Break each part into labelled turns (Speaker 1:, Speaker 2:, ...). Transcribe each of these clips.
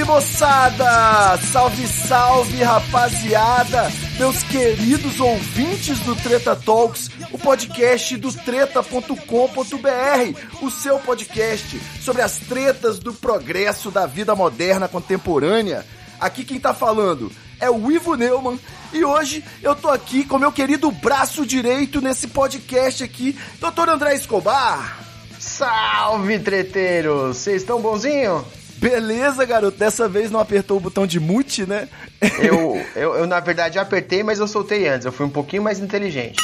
Speaker 1: Salve moçada! Salve, salve rapaziada! Meus queridos ouvintes do Treta Talks, o podcast do treta.com.br, o seu podcast sobre as tretas do progresso da vida moderna contemporânea. Aqui quem tá falando é o Ivo Neumann e hoje eu tô aqui com meu querido braço direito nesse podcast aqui, Dr. André Escobar.
Speaker 2: Salve, treteiros! Vocês estão bonzinho?
Speaker 1: Beleza, garoto. Dessa vez não apertou o botão de mute, né?
Speaker 2: Eu, eu, eu, na verdade, apertei, mas eu soltei antes. Eu fui um pouquinho mais inteligente.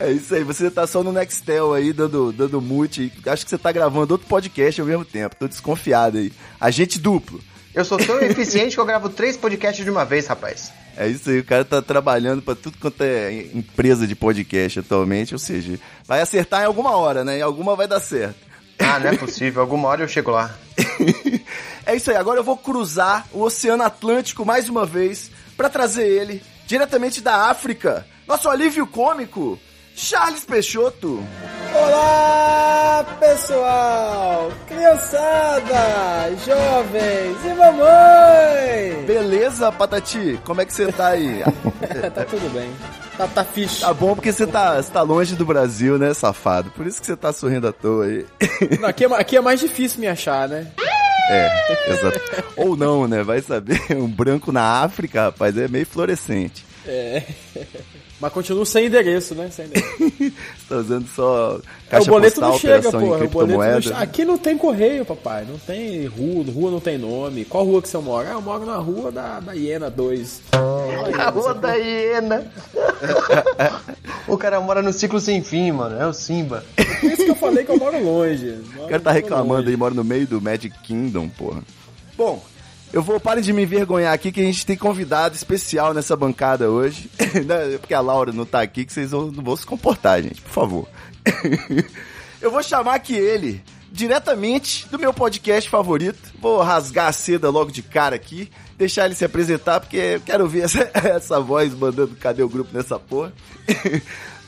Speaker 1: É isso aí, você tá só no Nextel aí, dando, dando mute. Acho que você tá gravando outro podcast ao mesmo tempo. Tô desconfiado aí. Agente duplo.
Speaker 2: Eu sou tão eficiente que eu gravo três podcasts de uma vez, rapaz.
Speaker 1: É isso aí, o cara tá trabalhando pra tudo quanto é empresa de podcast atualmente, ou seja, vai acertar em alguma hora, né? Em alguma vai dar certo.
Speaker 2: Ah, não é possível. Alguma hora eu chego lá.
Speaker 1: é isso aí, agora eu vou cruzar o Oceano Atlântico mais uma vez para trazer ele diretamente da África. Nosso alívio cômico, Charles Peixoto.
Speaker 3: Olá, pessoal! Criançada, jovens e mamãe!
Speaker 1: Beleza, Patati? Como é que você tá aí?
Speaker 3: tá tudo bem. Tá, tá fixe.
Speaker 1: Tá bom porque você tá, você tá longe do Brasil, né, safado? Por isso que você tá sorrindo à toa aí.
Speaker 3: Não, aqui, é, aqui é mais difícil me achar, né?
Speaker 1: É, exato. Ou não, né? Vai saber. Um branco na África, rapaz, é meio fluorescente.
Speaker 3: É. Mas continua sem endereço, né? Sem endereço.
Speaker 1: Você tá usando só
Speaker 3: É,
Speaker 1: caixa
Speaker 3: o boleto
Speaker 1: postal,
Speaker 3: não chega, porra. O boleto não. Aqui não tem correio, papai. Não tem rua. Rua não tem nome. Qual rua que você mora? Ah, eu moro na rua da, da Iena 2.
Speaker 2: A rua da hiena. o cara mora no ciclo sem fim, mano. É o Simba.
Speaker 3: Por isso que eu falei que eu moro longe.
Speaker 1: O cara tá reclamando aí, mora no meio do Magic Kingdom, porra. Bom, eu vou, parem de me envergonhar aqui que a gente tem convidado especial nessa bancada hoje. Né? Porque a Laura não tá aqui, que vocês não vão se comportar, gente, por favor. eu vou chamar aqui ele, diretamente do meu podcast favorito. Vou rasgar a seda logo de cara aqui, deixar ele se apresentar, porque eu quero ouvir essa, essa voz mandando cadê o grupo nessa porra.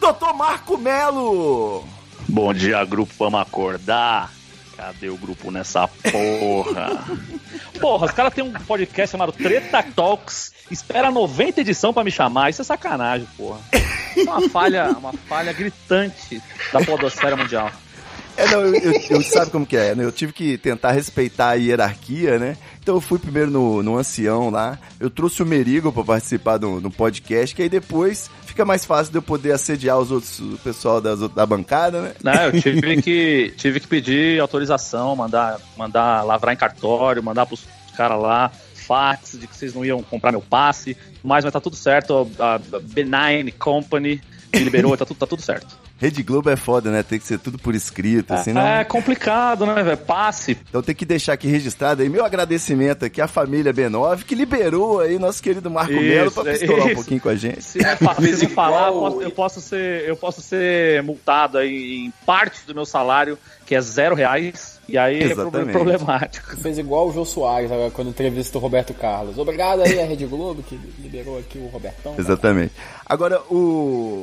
Speaker 1: Doutor Marco Melo!
Speaker 4: Bom dia, grupo, vamos acordar. Cadê o grupo nessa porra? porra, os caras têm um podcast chamado Treta Talks. Espera 90 edição pra me chamar. Isso é sacanagem, porra. Isso é uma falha, uma falha gritante da podosfera mundial.
Speaker 1: É, não, eu, eu, eu- sabe como que é, né? Eu tive que tentar respeitar a hierarquia, né? Então eu fui primeiro no, no ancião lá, eu trouxe o Merigo pra participar do, do podcast, que aí depois fica mais fácil de eu poder assediar os outros, o pessoal das, da bancada, né?
Speaker 4: Não, eu tive que, tive que pedir autorização, mandar, mandar lavrar em cartório, mandar pros caras lá fax de que vocês não iam comprar meu passe, mas, mas tá tudo certo. A, a Benign Company me liberou, tá tudo, tá tudo certo.
Speaker 1: Rede Globo é foda, né? Tem que ser tudo por escrito, assim, não...
Speaker 4: É complicado, né, velho? Passe.
Speaker 1: Então tem que deixar aqui registrado aí meu agradecimento aqui à família B9, que liberou aí nosso querido Marco
Speaker 4: Isso,
Speaker 1: Melo pra
Speaker 4: é
Speaker 1: pistolar um
Speaker 4: isso.
Speaker 1: pouquinho com a gente.
Speaker 4: Se não falar, eu posso, eu posso ser, eu posso ser multado aí em parte do meu salário, que é zero reais, e aí é
Speaker 1: Exatamente.
Speaker 4: problem- problemático.
Speaker 3: Fez igual o Jô Soares agora, quando entrevistou o Roberto Carlos. Obrigado aí a Rede Globo que liberou aqui o Robertão.
Speaker 1: Exatamente. Agora, o.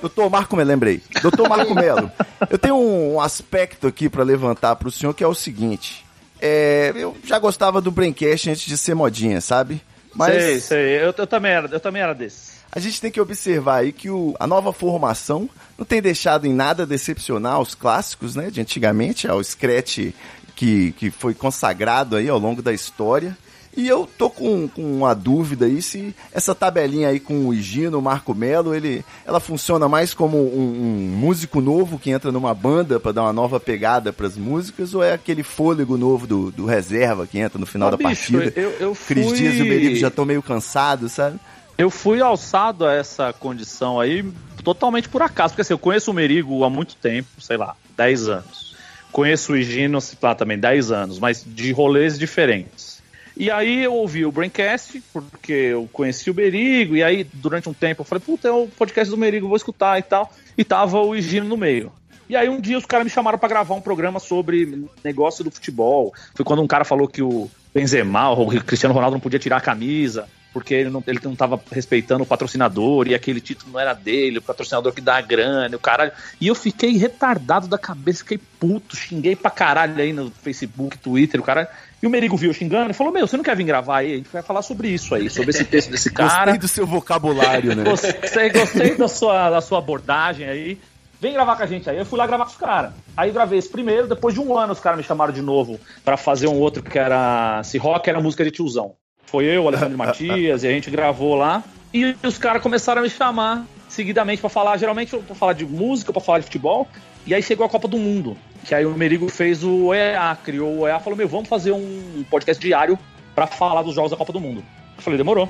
Speaker 1: Doutor Marco Melo, lembrei. Doutor Marco Melo, eu tenho um aspecto aqui pra levantar pro senhor que é o seguinte. É, eu já gostava do Braincast antes de ser modinha, sabe? Mas
Speaker 4: Sei, sei. Eu, eu também era, eu também era desse.
Speaker 1: A gente tem que observar aí que o, a nova formação não tem deixado em nada decepcionar os clássicos, né? De antigamente, ao Scratch que, que foi consagrado aí ao longo da história. E eu tô com, com uma dúvida aí se essa tabelinha aí com o Higino, o Marco Melo, ele, ela funciona mais como um, um músico novo que entra numa banda pra dar uma nova pegada pras músicas ou é aquele fôlego novo do, do reserva que entra no final
Speaker 4: Ah,
Speaker 1: da
Speaker 4: bicho,
Speaker 1: partida?
Speaker 4: eu- eu
Speaker 1: Cris
Speaker 4: fui-
Speaker 1: Dias e o Merigo já estão meio cansados, sabe?
Speaker 4: Eu fui alçado a essa condição aí totalmente por acaso, porque assim, eu conheço o Merigo há muito tempo, sei lá, 10 anos. Conheço o Higino, lá, também 10 anos, mas de rolês diferentes. E aí eu ouvi o Braincast, porque eu conheci o Merigo, e aí durante um tempo eu falei, puta, é o podcast do Merigo, vou escutar e tal. E tava o Higino no meio. E aí um dia os caras me chamaram para gravar um programa sobre negócio do futebol. Foi quando um cara falou que o Benzema, o Cristiano Ronaldo não podia tirar a camisa porque ele não, ele não tava respeitando o patrocinador e aquele título não era dele, o patrocinador que dá a grana, o caralho. E eu fiquei retardado da cabeça, fiquei puto, xinguei pra caralho aí no Facebook, Twitter, o cara. E o Merigo viu xingando e falou: Meu, você não quer vir gravar aí? A gente vai falar sobre isso aí, sobre esse texto desse cara.
Speaker 1: Gostei do seu vocabulário, né?
Speaker 4: Gostei, gostei da, sua, da sua abordagem aí. Vem gravar com a gente aí. Eu fui lá gravar com os caras. Aí gravei esse primeiro, depois de um ano os caras me chamaram de novo para fazer um outro que era. Se rock era música de tiozão. Foi eu, o Alexandre Matias, e a gente gravou lá. E os caras começaram a me chamar seguidamente para falar, geralmente para falar de música, para falar de futebol. E aí chegou a Copa do Mundo, que aí o Merigo fez o EA, criou o EA, falou: "Meu, vamos fazer um podcast diário para falar dos jogos da Copa do Mundo". Eu falei: "Demorou".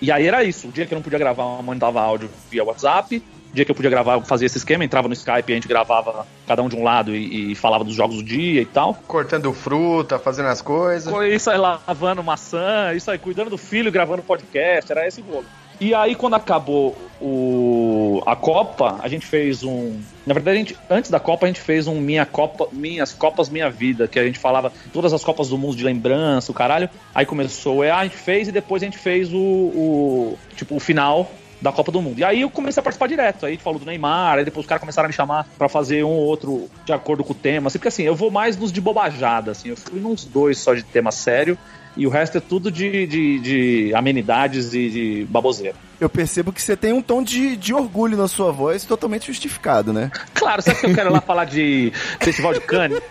Speaker 4: E aí era isso, o dia que eu não podia gravar, mandava áudio via WhatsApp, dia que eu podia gravar, eu fazia esse esquema, entrava no Skype, a gente gravava cada um de um lado e, e falava dos jogos do dia e tal.
Speaker 2: Cortando fruta, fazendo as coisas.
Speaker 4: Isso aí lavando maçã, isso aí cuidando do filho, gravando podcast, era esse rolo. E aí, quando acabou o, a Copa, a gente fez um. Na verdade, gente, antes da Copa, a gente fez um Minha Copa, Minhas Copas Minha Vida, que a gente falava todas as Copas do Mundo de lembrança, o caralho. Aí começou o EA, a gente fez e depois a gente fez o, o tipo, o final da Copa do Mundo. E aí eu comecei a participar direto. Aí falou do Neymar, aí depois os caras começaram a me chamar para fazer um ou outro de acordo com o tema. Assim, porque assim, eu vou mais nos de bobajada, assim. Eu fui nos dois só de tema sério. E o resto é tudo de, de, de amenidades e de baboseira.
Speaker 1: Eu percebo que você tem um tom de, de orgulho na sua voz totalmente justificado, né?
Speaker 4: Claro, sabe que eu quero lá falar de Festival de Cannes?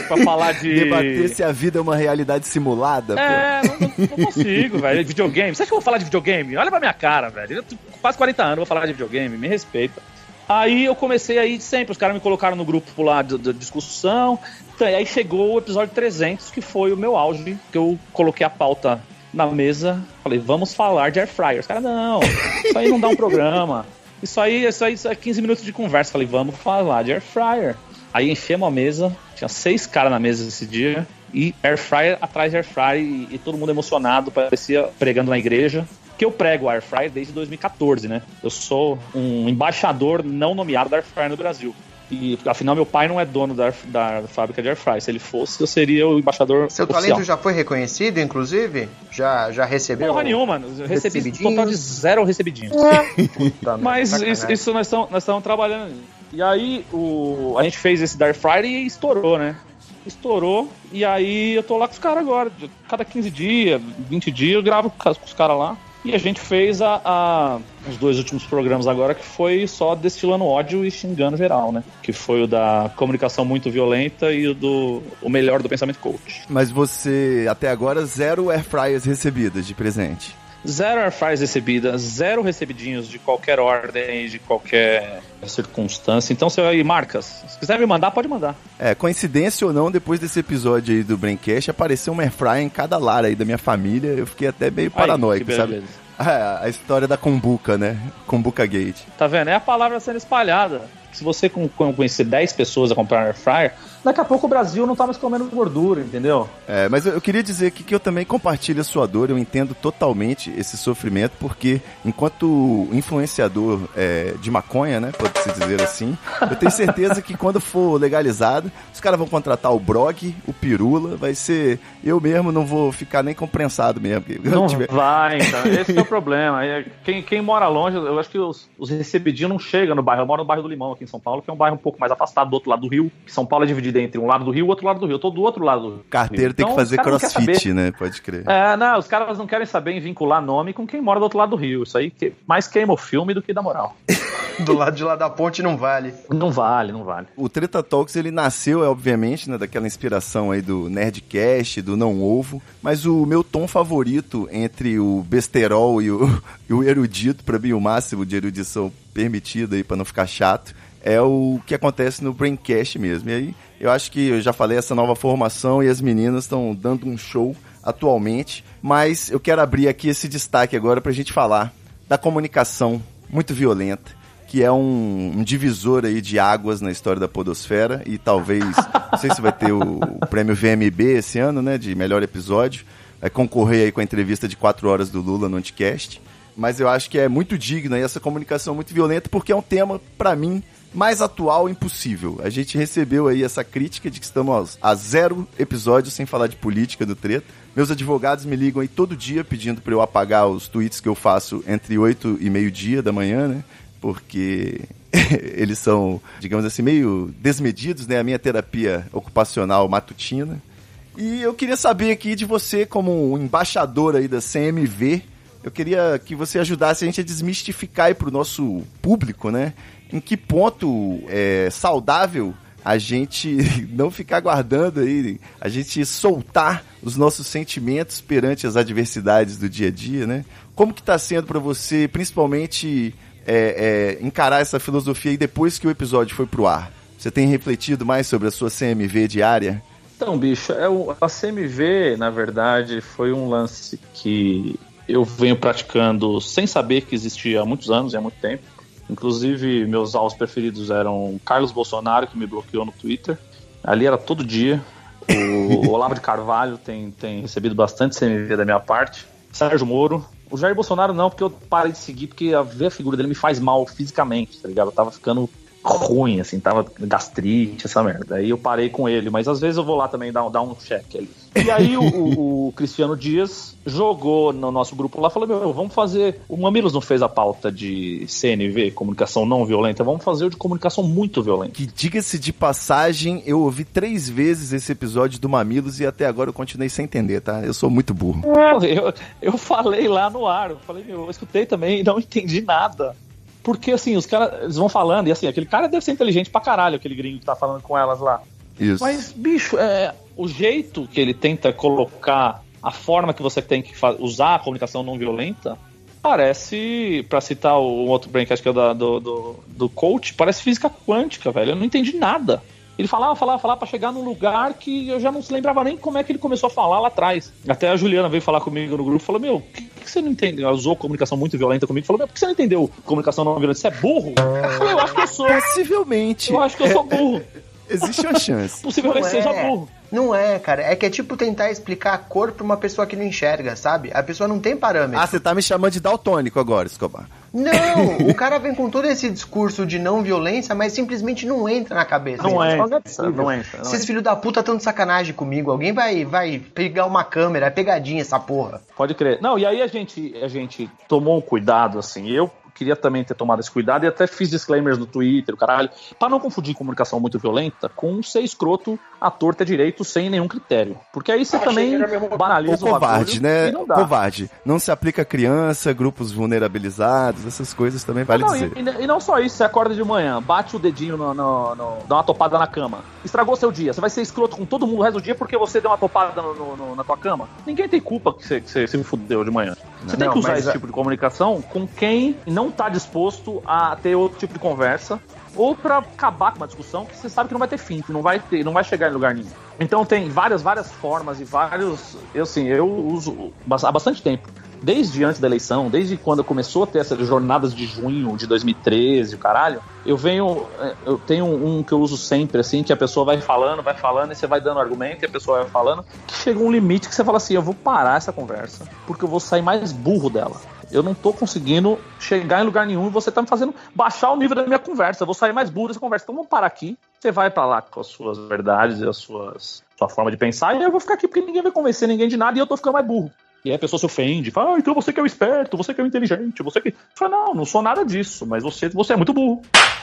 Speaker 4: Pra falar de.
Speaker 1: Debater se a vida é uma realidade simulada.
Speaker 4: É, não, não, consigo, velho. Videogame. Você acha que eu vou falar de videogame? Olha pra minha cara, velho. Eu tô quase 40 anos, vou falar de videogame, me respeita. Aí eu comecei aí sempre, os caras me colocaram no grupo lá da discussão. Então, aí chegou o episódio 300, que foi o meu auge, que eu coloquei a pauta na mesa, falei, vamos falar de air fryer. Os caras, não, isso aí não dá um programa. Isso aí, isso aí, isso é 15 minutos de conversa. Falei, vamos falar de air fryer. Aí enchemos a mesa, tinha seis caras na mesa esse dia, e air fryer atrás de air fryer, e, e todo mundo emocionado, parecia pregando na igreja que eu prego air fryer desde 2014, né? Eu sou um embaixador não nomeado da air fryer no Brasil. E afinal, meu pai não é dono da, da fábrica de air fryer. Se ele fosse, eu seria o embaixador.
Speaker 2: Seu
Speaker 4: oficial.
Speaker 2: talento já foi reconhecido, inclusive? Já, já recebeu?
Speaker 4: Porra nenhuma, recebi um total de zero recebidinhos. Mas isso, isso, nós estamos nós trabalhando. E aí o, a gente fez esse Dark Friday e estourou, né? Estourou, e aí eu tô lá com os caras agora. Cada 15 dias, 20 dias, eu gravo com os caras lá. E a gente fez a, a, os dois últimos programas agora, que foi só destilando ódio e xingando geral, né? Que foi o da comunicação muito violenta e o do o melhor do pensamento coach.
Speaker 1: Mas você, até agora, zero airfryers recebidas de presente.
Speaker 4: Zero airfryers recebidas, zero recebidinhos de qualquer ordem, de qualquer circunstância. Então, se aí, marcas, se quiser me mandar, pode mandar.
Speaker 1: É, coincidência ou não, depois desse episódio aí do Braincast, apareceu um airfryer em cada lar aí da minha família. Eu fiquei até meio paranoico, sabe? É, a história da Kombuka, né? Kombuka Gate.
Speaker 4: Tá vendo? É a palavra sendo espalhada. Se você conhecer 10 pessoas a comprar um air fryer, daqui a pouco o Brasil não tá mais comendo gordura, entendeu?
Speaker 1: É, mas eu, queria dizer aqui que eu também compartilho a sua dor, eu entendo totalmente esse sofrimento, porque enquanto influenciador é, de maconha, né, pode-se dizer assim, eu tenho certeza que quando for legalizado, os caras vão contratar o Brog, o Pirula, vai ser... Eu mesmo não vou ficar nem comprensado mesmo.
Speaker 4: Não tiver... vai, então. Esse é o problema. Quem, quem mora longe, eu acho que os, os recebidinhos não chegam no bairro. Eu moro no bairro do Limão aqui em São Paulo, que é um bairro um pouco mais afastado do outro lado do rio. São Paulo é dividido entre um lado do rio e outro lado do rio. Eu tô do outro lado do rio.
Speaker 1: Carteiro tem então, que fazer crossfit, né? Pode crer.
Speaker 4: É, não, os caras não querem saber em vincular nome com quem mora do outro lado do rio. Isso aí que mais queima o filme do que da moral.
Speaker 2: do lado de lá da ponte não vale.
Speaker 4: Não vale, não vale.
Speaker 1: O Treta Talks, ele nasceu, é, obviamente, né, daquela inspiração aí do Nerdcast, do Não Ovo, mas o meu tom favorito entre o besterol e o, e o erudito, para mim o máximo de erudição permitido aí para não ficar chato, é o que acontece no Braincast mesmo. E aí, eu acho que eu já falei essa nova formação e as meninas estão dando um show atualmente, mas eu quero abrir aqui esse destaque agora para a gente falar da comunicação muito violenta que é um, um divisor aí de águas na história da podosfera. E talvez, não sei se vai ter o, o prêmio VMB esse ano, né, de melhor episódio, vai concorrer aí com a entrevista de quatro horas do Lula no Anticast, mas eu acho que é muito digna e essa comunicação muito violenta porque é um tema, para mim, mais atual impossível. A gente recebeu aí essa crítica de que estamos a zero episódios sem falar de política do treta. Meus advogados me ligam aí todo dia pedindo para eu apagar os tweets que eu faço entre 8 e meio-dia da manhã, né? Porque eles são, digamos assim, meio desmedidos, né? A minha terapia ocupacional matutina. E eu queria saber aqui de você, como um embaixador aí da CMV, eu queria que você ajudasse a gente a desmistificar aí pro nosso público, né? Em que ponto é saudável a gente não ficar guardando aí, a gente soltar os nossos sentimentos perante as adversidades do dia a dia, né? Como que tá sendo para você, principalmente, é, é, encarar essa filosofia aí depois que o episódio foi pro ar? Você tem refletido mais sobre a sua CMV diária?
Speaker 4: Então, bicho, é o, a CMV, na verdade, foi um lance que eu venho praticando sem saber que existia há muitos anos e há muito tempo. Inclusive, meus alvos preferidos eram Carlos Bolsonaro, que me bloqueou no Twitter. Ali era todo dia. O Olavo de Carvalho tem, tem recebido bastante CMV da minha parte. Sérgio Moro. O Jair Bolsonaro não, porque eu parei de seguir, porque a ver a figura dele me faz mal fisicamente, tá ligado? Eu tava ficando ruim, assim, tava gastrite, essa merda. Aí eu parei com ele, mas às vezes eu vou lá também dar, dar um check ali. E aí o, o, o Cristiano Dias jogou no nosso grupo lá, falou, meu, vamos fazer... O Mamilos não fez a pauta de CNV, comunicação não violenta, vamos fazer o de comunicação muito violenta.
Speaker 1: Que diga-se de passagem, eu ouvi três vezes esse episódio do Mamilos e até agora eu continuei sem entender, tá? Eu sou muito burro.
Speaker 4: Eu, eu falei lá no ar, eu falei, meu, eu escutei também e não entendi nada. Porque, assim, os caras, eles vão falando, e assim, aquele cara deve ser inteligente pra caralho, aquele gringo que tá falando com elas lá.
Speaker 1: Isso.
Speaker 4: Mas, bicho, é, o jeito que ele tenta colocar, a forma que você tem que usar a comunicação não violenta, parece, pra citar o outro braincast que é o da- do, do, do coach, parece física quântica, velho. Eu não entendi nada. Ele falava, falava, falava pra chegar num lugar que eu já não se lembrava nem como é que ele começou a falar lá atrás. Até a Juliana veio falar comigo no grupo e falou: Meu, que, que você não entendeu? Ela usou comunicação muito violenta comigo. Falou: Meu, por que você não entendeu comunicação não violenta? Você é burro? Eu falei: Eu acho que eu sou.
Speaker 1: Possivelmente.
Speaker 4: Eu acho que eu sou burro.
Speaker 1: Existe uma chance.
Speaker 4: Possivelmente
Speaker 2: Não
Speaker 4: seja
Speaker 2: é.
Speaker 4: burro.
Speaker 2: Não é, cara. É que é tipo tentar explicar a cor pra uma pessoa que não enxerga, sabe? A pessoa não tem parâmetro.
Speaker 1: Ah, você tá me chamando de daltônico agora, Escobar.
Speaker 2: Não, o cara vem com todo esse discurso de não violência, mas simplesmente não entra na cabeça.
Speaker 4: Não entra,
Speaker 2: é possível.
Speaker 4: não entra, não
Speaker 2: Esses
Speaker 4: entra.
Speaker 2: filhos da puta tão de sacanagem comigo. Alguém vai, vai pegar uma câmera, é pegadinha essa porra.
Speaker 4: Pode crer. Não, e aí a gente, a gente tomou um cuidado, assim. Eu queria também ter tomado esse cuidado e até fiz disclaimers no Twitter, caralho, pra não confundir comunicação muito violenta com ser escroto à torta direito sem nenhum critério. Porque aí você também
Speaker 1: Ou
Speaker 4: banaliza o
Speaker 1: covarde, né?
Speaker 4: não dá.
Speaker 1: Covarde. Não se aplica a criança, grupos vulnerabilizados, essas coisas também vale
Speaker 4: Não,
Speaker 1: dizer.
Speaker 4: e, e- não só isso, você acorda de manhã, bate o dedinho, no, no- no- dá uma topada na cama. Estragou seu dia. Você vai ser escroto com todo mundo o resto do dia porque você deu uma topada no- no- no- na tua cama. Ninguém tem culpa que você, que você se fudeu de manhã. Você tem
Speaker 2: Não,
Speaker 4: que usar esse
Speaker 2: a-
Speaker 4: tipo de comunicação com quem não tá disposto a ter outro tipo de conversa. Ou pra acabar com uma discussão que você sabe que não vai ter fim, que não vai, ter, não vai chegar em lugar nenhum. Então tem várias, várias formas e vários. Eu assim, eu uso há bastante tempo desde antes da eleição, desde quando começou a ter essas jornadas de junho de 2013, o caralho, eu venho, é, eu tenho um que eu uso sempre, assim, que a pessoa vai falando, vai falando, e você vai dando argumento, e a pessoa vai falando, que chega um limite que você fala assim, eu vou parar essa conversa, porque eu vou sair mais burro dela. Eu não tô conseguindo chegar em lugar nenhum e você tá me fazendo baixar o nível da minha conversa. Eu vou sair mais burro dessa conversa. Então vamos parar aqui. Você vai pra lá com as suas verdades e as suas sua forma de pensar, e eu vou ficar aqui porque ninguém vai convencer ninguém de nada e eu tô ficando mais burro. E aí a pessoa se ofende, fala, ah, então você que é o esperto, você que é o inteligente, você que. Fala, não, não sou nada disso, mas você, você é muito burro.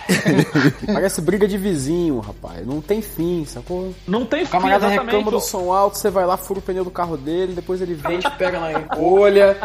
Speaker 3: Parece briga de vizinho, rapaz. Não tem fim, sacou?
Speaker 4: Não tem
Speaker 3: O camarada
Speaker 4: fim, exatamente.
Speaker 3: reclama do som alto, você vai lá, fura o pneu do carro dele, depois ele vem, te pega na encolha.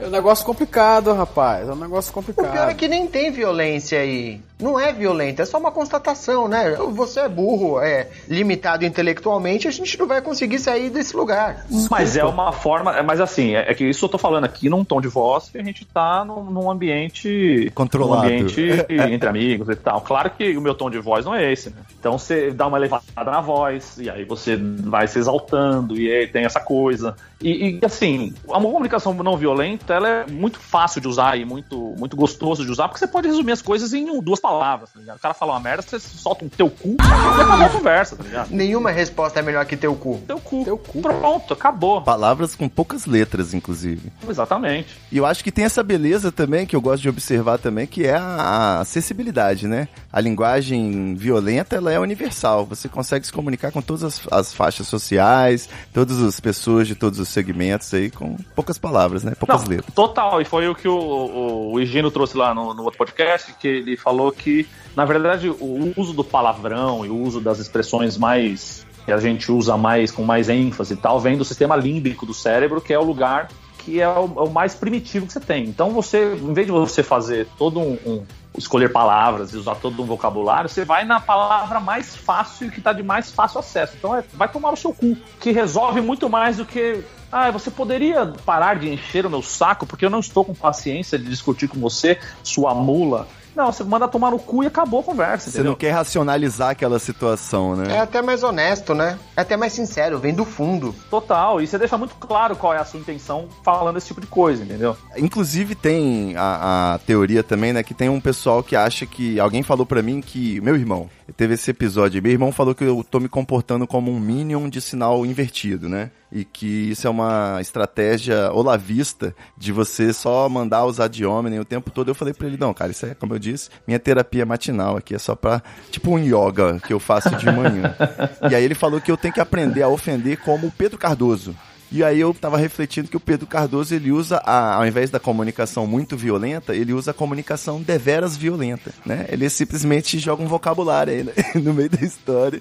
Speaker 3: É um negócio complicado, rapaz. É um negócio
Speaker 2: O pior é
Speaker 3: complicado.
Speaker 2: que nem tem violência aí. Não é violenta, é só uma constatação, né? Você é burro, é limitado intelectualmente, a gente não vai conseguir sair desse lugar.
Speaker 4: Mas é uma forma, mas Mas assim, é, é que isso eu tô falando aqui num tom de voz que a gente tá num, num ambiente.
Speaker 1: Controlado.
Speaker 4: Num ambiente entre amigos e tal. Claro que o meu tom de voz não é esse, né? Então você dá uma elevada na voz, e aí você vai se exaltando, e aí tem essa coisa. E, e, assim, a comunicação não violenta ela é muito fácil de usar e muito, muito gostoso de usar, porque você pode resumir as coisas em duas palavras, tá ligado? O cara fala uma merda, você solta um teu cu e acabou a conversa, tá ligado?
Speaker 2: Nenhuma resposta é melhor que teu cu.
Speaker 4: Teu cu.
Speaker 3: Teu cu.
Speaker 4: Pronto, acabou.
Speaker 1: Palavras com poucas letras, inclusive.
Speaker 4: Exatamente.
Speaker 1: E eu acho que tem essa beleza também, que eu gosto de observar também, que é a, a acessibilidade, né? A linguagem violenta, ela é universal. Você consegue se comunicar com todas as, as faixas sociais, todas as pessoas de todos os segmentos aí, com poucas palavras, né? Poucas
Speaker 4: Não,
Speaker 1: letras.
Speaker 4: total, e foi o que o, o, o Higino trouxe lá no, no outro podcast, que ele falou que, na verdade, o uso do palavrão e o uso das expressões mais que a gente usa mais com mais ênfase e tal, vem do sistema límbico do cérebro, que é o lugar que é o, é o mais primitivo que você tem. Então você, em vez de você fazer todo um, um escolher palavras e usar todo um vocabulário, você vai na palavra mais fácil e que está de mais fácil acesso. Então é, vai tomar o seu cu, que resolve muito mais do que ah, você poderia parar de encher o meu saco porque eu não estou com paciência de discutir com você, sua mula. Não, você manda tomar no cu e acabou a conversa,
Speaker 1: Você
Speaker 4: entendeu?
Speaker 1: não quer racionalizar aquela situação,
Speaker 2: É
Speaker 1: né?
Speaker 2: até mais honesto, né? É até mais sincero, vem do fundo.
Speaker 4: Total, e você deixa muito claro qual é a sua intenção falando esse tipo de coisa, entendeu?
Speaker 1: Inclusive tem a, a teoria também, né, que tem um pessoal que acha que alguém falou pra mim que meu irmão teve esse episódio, meu irmão falou que eu tô me comportando como um minion de sinal invertido, né? E que isso é uma estratégia olavista de você só mandar os ad hominem o tempo todo. Eu falei pra ele, não, cara, isso é, como eu disse, minha terapia matinal aqui é só pra, tipo um yoga que eu faço de manhã. e aí ele falou que eu tenho que aprender a ofender como o Pedro Cardoso. E aí eu tava refletindo que o Pedro Cardoso, ele usa, a, ao invés da comunicação muito violenta, ele usa a comunicação deveras violenta, né? Ele simplesmente joga um vocabulário aí né? no meio da história,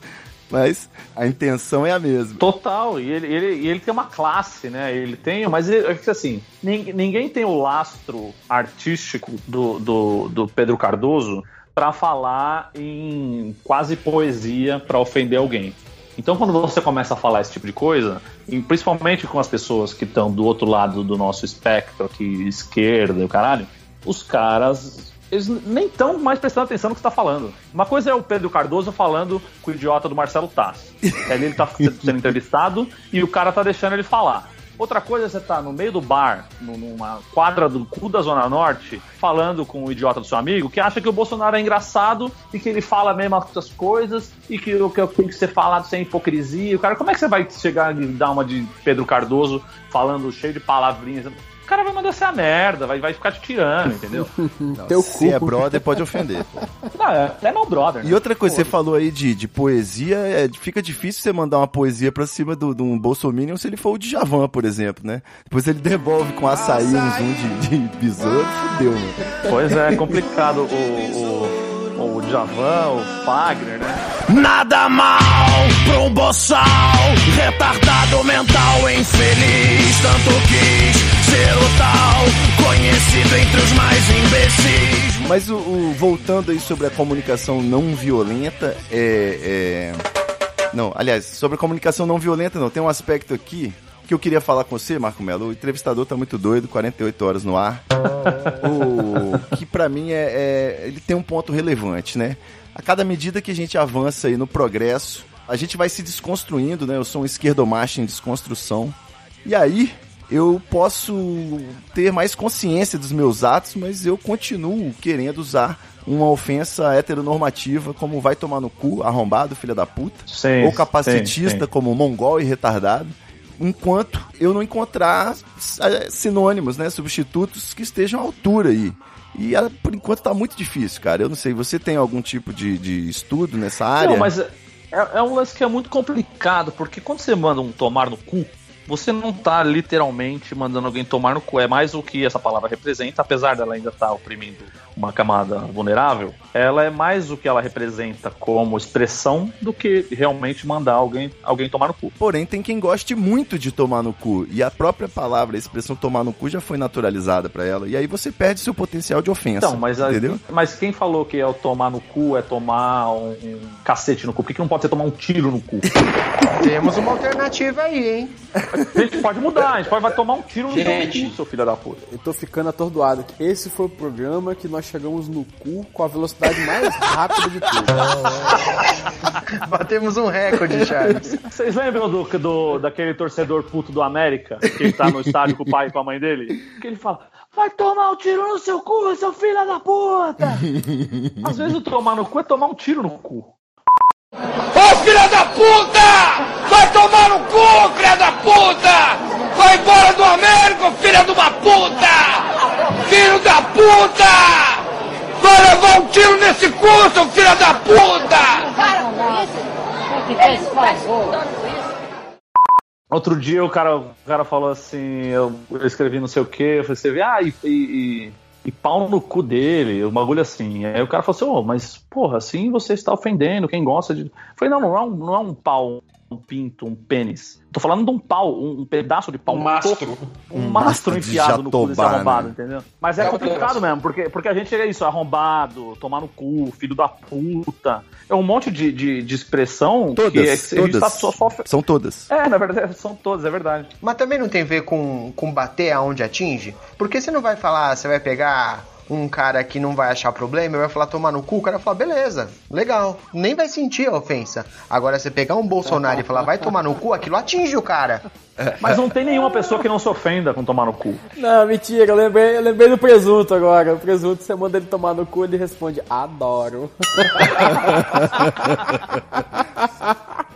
Speaker 1: mas a intenção é a mesma.
Speaker 4: Total, e ele, ele, ele tem uma classe, né? Ele tem, mas ele, assim, nin- ninguém tem o lastro artístico do, do, do Pedro Cardoso para falar em quase poesia para ofender alguém. Então, quando você começa a falar esse tipo de coisa, principalmente com as pessoas que estão do outro lado do nosso espectro aqui, esquerda e o caralho, os caras. Eles nem estão mais prestando atenção no que você tá falando. Uma coisa é o Pedro Cardoso falando com o idiota do Marcelo Tassi. Ali ele tá sendo entrevistado e o cara tá deixando ele falar. Outra coisa é você tá no meio do bar, nu- numa quadra do cu da Zona Norte, falando com o idiota do seu amigo, que acha que o Bolsonaro é engraçado e que ele fala mesmo as coisas e que o que tem que ser falado sem hipocrisia. O cara, como é que você vai chegar e dar uma de Pedro Cardoso falando cheio de palavrinhas? O cara vai mandar ser a merda, vai, vai ficar te tirando, entendeu?
Speaker 3: Teu
Speaker 1: Se é brother, pode ofender. pô.
Speaker 4: Não, é, é meu brother. né?
Speaker 1: E outra coisa, você falou aí de, de poesia, é, fica difícil você mandar uma poesia pra cima do- de um Bolsominion se ele for o Djavan, por exemplo, né? Depois ele devolve com açaí um zoom de, de besouro, fudeu, mano.
Speaker 4: Pois é, é complicado o, o, o Djavan, o Fagner, né?
Speaker 5: Nada mal pra um boçal, retardado mental, infeliz. Tanto quis ser o tal, conhecido entre os mais imbecis.
Speaker 1: Mas o, o- voltando aí sobre a comunicação não violenta, é, é- Não, aliás, sobre a comunicação não violenta não, tem um aspecto aqui que eu queria falar com você, Marco Melo. O entrevistador tá muito doido, 48 horas no ar. o que pra mim é, é- Ele tem um ponto relevante, né? A cada medida que a gente avança aí no progresso, a gente vai se desconstruindo, né? Eu sou um esquerdomacho em desconstrução. E aí, eu posso ter mais consciência dos meus atos, mas eu continuo querendo usar uma ofensa heteronormativa como vai tomar no cu, arrombado, filha da puta,
Speaker 4: Sim,
Speaker 1: ou capacitista
Speaker 4: sim, sim.
Speaker 1: como mongol e retardado, enquanto eu não encontrar eh, sinônimos, né, substitutos que estejam à altura aí. E ah, por enquanto tá muito difícil, cara. Eu não sei, você tem algum tipo de, de estudo nessa área?
Speaker 4: Não, mas é, é um lance que é muito complicado, porque quando você manda um tomar no cu, você não tá literalmente mandando alguém tomar no cu. É mais o que essa palavra representa, apesar dela ainda estar oprimindo uma camada vulnerável, ela é mais o que ela representa como expressão do que realmente mandar alguém, alguém tomar no cu.
Speaker 1: Porém, tem quem goste muito de tomar no cu. E a própria palavra, a expressão tomar no cu já foi naturalizada pra ela. E aí você perde seu potencial de ofensa.
Speaker 4: Então, mas, a-
Speaker 1: entendeu?
Speaker 4: mas quem falou que é o tomar no cu é tomar um, um cacete no cu? Por que, que não pode ser tomar um tiro no cu?
Speaker 2: Temos uma alternativa aí, hein?
Speaker 4: A gente pode mudar, a gente pode vai tomar um tiro no
Speaker 6: Gente.
Speaker 4: cu, seu filho da puta.
Speaker 3: Eu tô ficando atordoado aqui. Esse foi o programa que nós chegamos no cu com a velocidade mais rápida de tudo.
Speaker 2: Batemos um recorde, Charles.
Speaker 4: Vocês lembram do, do, daquele torcedor puto do América, que ele tá no estádio com o pai e com a mãe dele? Que ele fala, vai tomar um tiro no seu cu, seu filho da puta! Às vezes o tomar no cu é tomar um tiro no cu.
Speaker 5: Ô filha da puta! Vai tomar no cu, filha da puta! Vai embora do América, filha de uma puta! Filho da puta! Vai levar um tiro nesse cu, seu filho da puta!
Speaker 4: Outro dia o cara, o cara falou assim, eu, escrevi não sei o que, eu falei, ah, e, e, e, pau no cu dele, um bagulho assim. Aí o cara falou assim, ô, mas porra, assim você está ofendendo quem gosta de. Eu falei, não, não é um, não é um pau, um pinto, um pênis. Tô falando de um pau, um, um pedaço de pau.
Speaker 6: Um mastro.
Speaker 4: Um,
Speaker 1: Um
Speaker 4: mastro enfiado no cu desse arrombado,
Speaker 1: né?
Speaker 4: entendeu? Mas é
Speaker 6: É
Speaker 4: complicado mesmo, porque, porque a gente é isso, arrombado, tomar no cu, filho da puta. É um monte de, de, de expressão
Speaker 1: Todas,
Speaker 4: que a gente
Speaker 1: todas.
Speaker 4: tá só, só
Speaker 1: São todas.
Speaker 4: é, na verdade, são todas, é verdade.
Speaker 2: Mas também não tem a ver com, com bater aonde atinge? Porque você não vai falar, você vai pegar um cara que não vai achar problema e vai falar tomar no cu, o cara vai falar, beleza, legal. Nem vai sentir a ofensa. Agora, você pegar um Bolsonaro e falar, vai tomar no cu, aquilo atinge o cara.
Speaker 4: Mas não tem nenhuma pessoa que não se ofenda com tomar no cu.
Speaker 3: Não, mentira, eu lembrei, eu lembrei do presunto agora. O presunto, você manda ele tomar no cu, ele responde, adoro.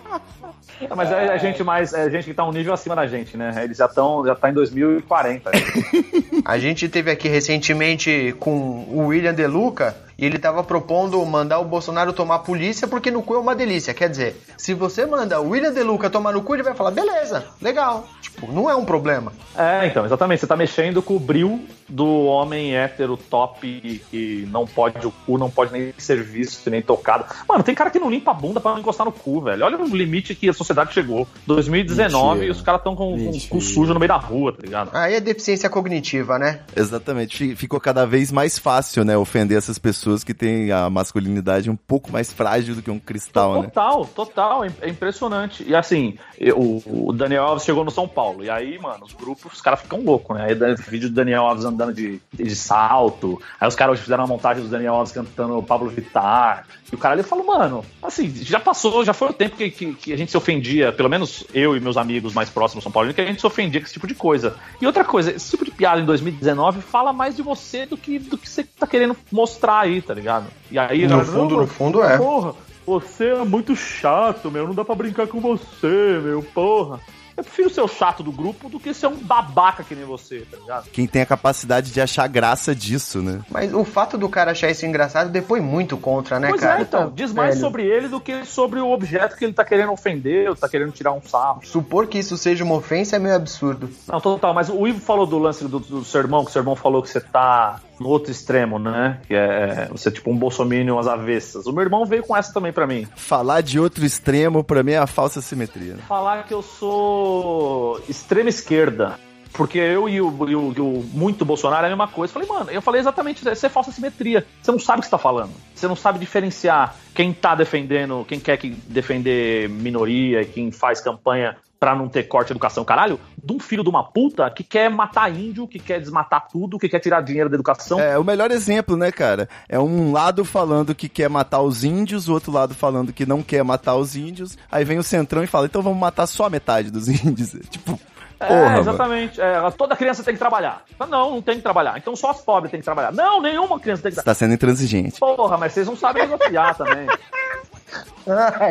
Speaker 4: É, Mas é, é gente mais, é gente que tá um nível acima da gente, né? Eles já estão, já tá em 2040.
Speaker 2: A gente teve aqui recentemente com o William De Luca e ele tava propondo mandar o Bolsonaro tomar a polícia porque no cu é uma delícia. Quer dizer, se você manda o William De Luca tomar no cu, ele vai falar, beleza, legal. Tipo, não é um problema.
Speaker 4: É, então, exatamente. Você tá mexendo com o bril do homem hétero top e, e não pode o cu, não pode nem ser visto, nem tocado. Mano, tem cara que não limpa a bunda pra não encostar no cu, velho. Olha o limite que a sociedade chegou. 2019
Speaker 1: Mentira.
Speaker 4: e os caras tão com, com o cu sujo no meio da rua, tá ligado?
Speaker 2: Aí é deficiência cognitiva, né?
Speaker 1: Exatamente. Fi- Ficou cada vez mais fácil, né, ofender essas pessoas que têm a masculinidade um pouco mais frágil do que um cristal, né?
Speaker 4: Total, total, é impressionante. E assim, eu- o Daniel Alves chegou no São Paulo, e aí, mano, os grupos, os caras ficam loucos, né? Aí dá vídeo do Daniel Alves andando de, de salto, aí os caras fizeram uma montagem do Daniel Alves cantando Pablo Vittar, e o cara ali falou, mano, assim, já passou, já foi o tempo que, que, que a gente se ofendia, pelo menos eu e meus amigos mais próximos São Paulo, que a gente se ofendia com esse tipo de coisa. E outra coisa, esse tipo de piada em 2019 fala mais de você do que do que você tá querendo mostrar aí, tá ligado? E aí,
Speaker 2: No
Speaker 4: galera,
Speaker 2: fundo, no fundo é.
Speaker 4: Porra, você é muito chato, meu. Não dá pra brincar com você, meu. Porra. Eu prefiro ser o chato do grupo do que ser um babaca que nem você, tá ligado?
Speaker 1: Quem tem a capacidade de achar graça disso, né?
Speaker 2: Mas o fato do cara achar isso engraçado depõe muito contra, né,
Speaker 4: pois
Speaker 2: cara?
Speaker 4: é, então. Diz mais
Speaker 2: Velho,
Speaker 4: sobre ele do que sobre o objeto que ele tá querendo ofender ou tá querendo tirar um sarro.
Speaker 2: Supor que isso seja uma ofensa é meio absurdo.
Speaker 4: Não, total. Mas o Ivo falou do lance do, do seu irmão, que o seu irmão falou que você tá no outro extremo, né? Que é você é tipo um bolsominion às avessas. O meu irmão veio com essa também pra mim.
Speaker 1: Falar de outro extremo, pra mim, é a falsa simetria. né?
Speaker 4: falar que eu sou extrema esquerda. Porque eu e o, e o- e o muito Bolsonaro é a mesma coisa. Eu falei, mano, eu falei exatamente isso. Isso é falsa simetria. Você não sabe o que você tá falando. Você não sabe diferenciar quem tá defendendo, quem quer que defender minoria, quem faz campanha pra não ter corte de educação, caralho, de um filho de uma puta que quer matar índio, que quer desmatar tudo, que quer tirar dinheiro da educação.
Speaker 1: É o melhor exemplo, né, cara? É um lado falando que quer matar os índios, o outro lado falando que não quer matar os índios. Aí vem o centrão e fala, então vamos matar só a metade dos índios. Tipo,
Speaker 4: É,
Speaker 1: porra,
Speaker 4: exatamente. É, toda criança tem que trabalhar. Não, não tem que trabalhar. Então só as pobres têm que trabalhar. Não, nenhuma criança tem que
Speaker 1: Você
Speaker 4: trabalhar.
Speaker 1: tá sendo intransigente.
Speaker 4: Porra, mas vocês não sabem negociar também.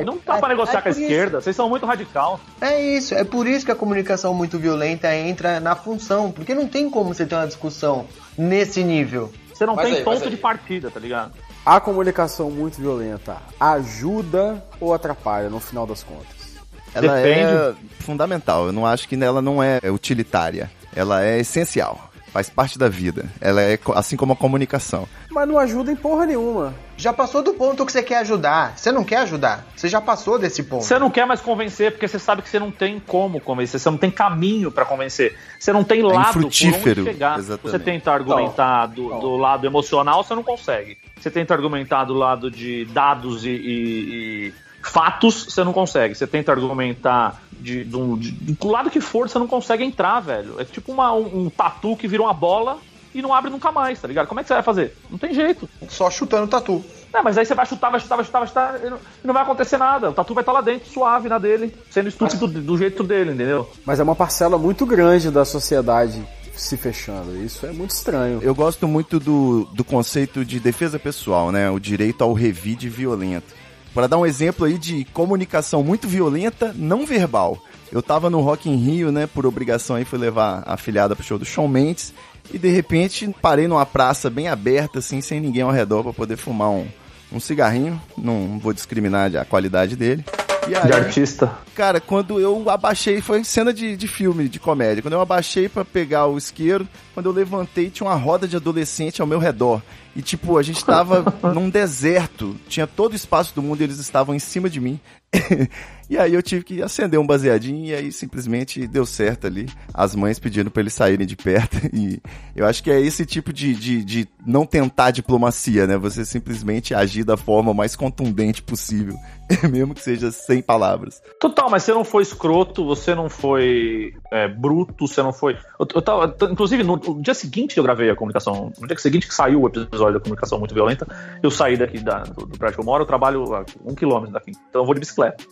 Speaker 4: Não dá pra negociar
Speaker 2: é
Speaker 4: com a
Speaker 2: por isso.
Speaker 4: esquerda, vocês são muito radical.
Speaker 2: É isso, é por isso que a comunicação muito violenta entra na função, porque não tem como você ter uma discussão nesse nível.
Speaker 4: Você não
Speaker 6: Mas
Speaker 4: tem
Speaker 6: aí,
Speaker 4: ponto de partida, tá ligado?
Speaker 3: A comunicação muito violenta ajuda ou atrapalha no final das contas?
Speaker 1: Ela é
Speaker 4: Depende.
Speaker 1: fundamental. Eu não acho que ela não é utilitária. Ela é essencial. Faz parte da vida. Ela é assim como a comunicação.
Speaker 3: Mas não ajuda em porra nenhuma.
Speaker 2: Já passou do ponto que você quer ajudar. Você não quer ajudar. Você já passou desse ponto.
Speaker 4: Você não quer mais convencer porque você sabe que você não tem como convencer, você não tem caminho pra convencer, você não tem lado por onde
Speaker 1: infrutífero,
Speaker 4: chegar.
Speaker 1: exatamente.
Speaker 4: Você tenta argumentar do, do lado emocional, você não consegue. Você tenta argumentar do lado de dados e, e- e fatos você não consegue. Você tenta argumentar de, de, um- de- do lado que for, você não consegue entrar, velho. É tipo uma- um, um tatu que vira uma bola e não abre nunca mais, tá ligado? Como é que você vai fazer? Não tem jeito.
Speaker 2: Só chutando tatu.
Speaker 4: É, mas aí você vai chutar, vai chutar, vai chutar, vai chutar, e não, e não vai acontecer nada. O tatu vai estar lá dentro, suave na dele, sendo estúpido do, do jeito dele, entendeu?
Speaker 3: Mas é uma parcela muito grande da sociedade se fechando. Isso é muito estranho.
Speaker 1: Eu gosto muito do, do conceito de defesa pessoal, né? O direito ao revide violento. Para dar um exemplo aí de comunicação muito violenta, não verbal. Eu tava no Rock in Rio, né? Por obrigação aí, fui levar a afilhada pro show do Shawn Mendes. E de repente parei numa praça bem aberta, assim, sem ninguém ao redor para poder fumar um, um cigarrinho. Não vou discriminar a qualidade dele. E aí,
Speaker 4: De artista.
Speaker 1: Cara, quando eu abaixei, foi cena de, de filme, de comédia. Quando eu abaixei pra pegar o isqueiro, quando eu levantei, tinha uma roda de adolescente ao meu redor. E tipo, a gente tava num deserto, tinha todo o espaço do mundo e eles estavam em cima de mim. e aí eu tive que acender um baseadinho e aí simplesmente deu certo ali. As mães pedindo pra eles saírem de perto. E eu acho que é esse tipo de, de, de não tentar diplomacia, né? Você simplesmente agir da forma mais contundente possível. Mesmo que seja sem palavras.
Speaker 4: Total, mas você não foi escroto, você não foi é, bruto, você não foi. Eu, eu tava, inclusive, no, no dia seguinte eu gravei a comunicação, no dia seguinte que saiu o episódio da comunicação muito violenta, eu saí daqui da- do, do prédio que eu moro, eu trabalho a um quilômetro daqui, então eu vou de bicicleta.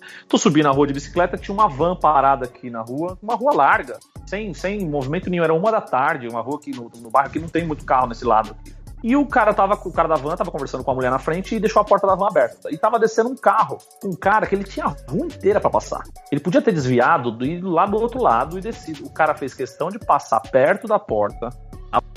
Speaker 4: Subindo na rua de bicicleta, tinha uma van parada aqui na rua, uma rua larga, sem, sem movimento nenhum, era uma da tarde, uma rua aqui no, no bairro que não tem muito carro nesse lado. E o cara tava, o cara da van tava conversando com a mulher na frente e deixou a porta da van aberta. E tava descendo um carro. Um cara que ele tinha a rua inteira pra passar. Ele podia ter desviado do ir lá do outro lado e descido. O cara fez questão de passar perto da porta,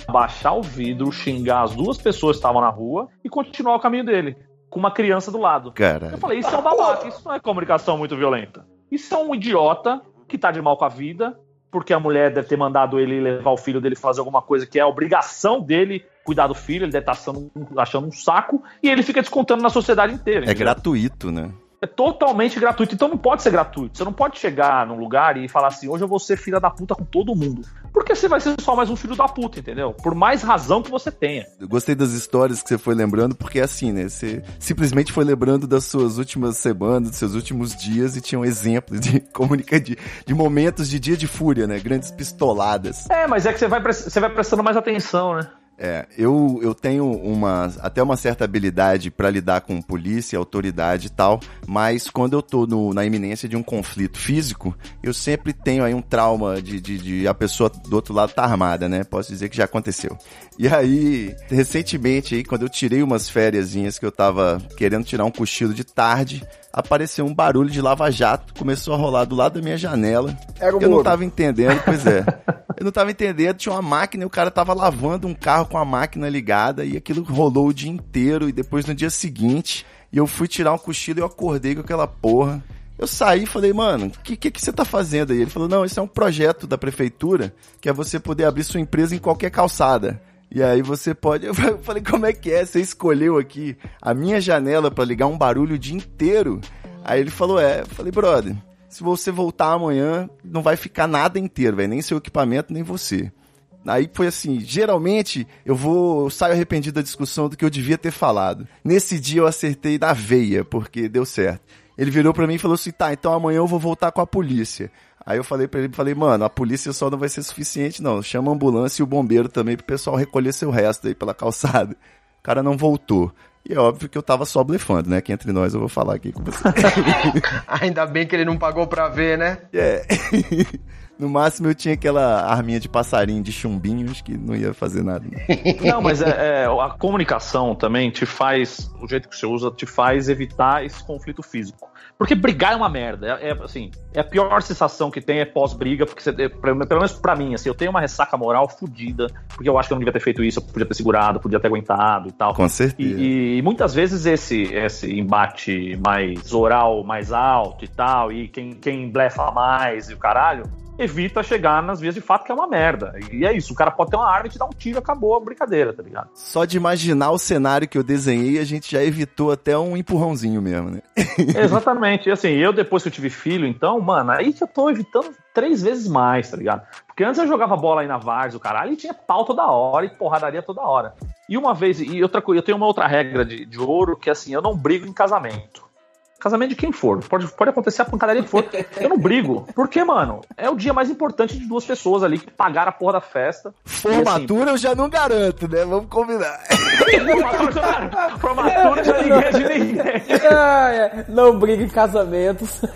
Speaker 4: abaixar o vidro, xingar as duas pessoas que estavam na rua e continuar o caminho dele. Com uma criança do lado.
Speaker 1: Cara,
Speaker 4: Eu falei, isso é um babaca, isso não é comunicação muito violenta. Isso é um idiota que tá de mal com a vida, porque a mulher deve ter mandado ele levar o filho dele fazer alguma coisa que é a obrigação dele cuidar do filho, ele deve estar achando, um- achando um saco, e ele fica descontando na sociedade inteira.
Speaker 1: é
Speaker 4: entendeu?
Speaker 1: gratuito, né?
Speaker 4: É totalmente gratuito. Então não pode ser gratuito. Você não pode chegar num lugar e falar assim: hoje eu vou ser filha da puta com todo mundo. Porque você vai ser só mais um filho da puta, entendeu? Por mais razão que você tenha.
Speaker 1: Eu gostei das histórias que você foi lembrando, porque é assim, né? Você simplesmente foi lembrando das suas últimas semanas, dos seus últimos dias e tinham exemplos de comunica de, de momentos de dia de fúria, né? Grandes pistoladas.
Speaker 4: É, mas é que você vai, você vai prestando mais atenção, né?
Speaker 1: É, eu, eu tenho uma até uma certa habilidade pra lidar com polícia, autoridade e tal, mas quando eu tô no- na iminência de um conflito físico, eu sempre tenho aí um trauma de, de, de a pessoa do outro lado tá armada, né? Posso dizer que já aconteceu. E aí, recentemente aí, quando eu tirei umas fériasinhas que eu tava querendo tirar um cochilo de tarde, apareceu um barulho de lava-jato, começou a rolar do lado da minha janela.
Speaker 3: Era o
Speaker 1: Eu não
Speaker 3: Moro.
Speaker 1: tava entendendo, pois é. Eu não tava entendendo, tinha uma máquina e o cara tava lavando um carro com a máquina ligada e aquilo rolou o dia inteiro e depois no dia seguinte, eu fui tirar um cochilo e eu acordei com aquela porra. Eu saí e falei, mano, o que, que, que você tá fazendo aí? Ele falou, não, isso é um projeto da prefeitura, que é você poder abrir sua empresa em qualquer calçada. E aí você pode. Eu falei, como é que é? Você escolheu aqui a minha janela pra ligar um barulho o dia inteiro? Aí ele falou, é. Eu falei, brother, se você voltar amanhã, não vai ficar nada inteiro, velho. Nem seu equipamento, nem você. Aí foi assim, geralmente eu vou, eu saio arrependido da discussão do que eu devia ter falado. Nesse dia eu acertei na veia, porque deu certo. Ele virou pra mim e falou assim: "Tá, então amanhã eu vou voltar com a polícia". Aí eu falei pra ele, falei: "Mano, a polícia só não vai ser suficiente não. Chama a ambulância e o bombeiro também pro pessoal recolher seu resto aí pela calçada". O cara não voltou. E é óbvio que eu tava só blefando, né? Que entre nós eu vou falar aqui com você.
Speaker 2: Ainda bem que ele não pagou pra ver, né?
Speaker 1: É. No máximo eu tinha aquela arminha de passarinho de chumbinho, acho que não ia fazer nada.
Speaker 4: Não, mas é, é, a comunicação também te faz, o jeito que você usa, te faz evitar esse conflito físico. Porque brigar é uma merda. É, é, assim, é a pior sensação que tem é pós-briga, porque você, pelo pelo menos pra mim, assim, eu tenho uma ressaca moral fodida, porque eu acho que eu não devia ter feito isso, eu podia ter segurado, podia ter aguentado e tal.
Speaker 1: Com certeza.
Speaker 4: E, e muitas vezes esse, esse embate mais oral, mais alto e tal, e quem, quem blefa mais e o caralho, evita chegar nas vias de fato, que é uma merda. E é isso, o cara pode ter uma arma e te dar um tiro, acabou a brincadeira, tá ligado?
Speaker 1: Só de imaginar o cenário que eu desenhei, a gente já evitou até um empurrãozinho mesmo, né?
Speaker 4: Exatamente. E assim, eu depois que eu tive filho, então, mano, aí que eu tô evitando três vezes mais, tá ligado? Porque antes eu jogava bola aí na Vars, o caralho, e tinha pau toda hora e porradaria toda hora. E uma vez, e outra coisa, eu tenho uma outra regra de, de ouro que assim, eu não brigo em casamento. Casamento de quem for. Pode, pode acontecer a pancadaria que for. Eu não brigo. Porque, mano, é o dia mais importante de duas pessoas ali que pagaram a porra da festa.
Speaker 1: Formatura eu já não garanto, né? Vamos combinar.
Speaker 4: Formatura, de ninguém é de ninguém.
Speaker 3: Ah, é. Não briga em casamentos.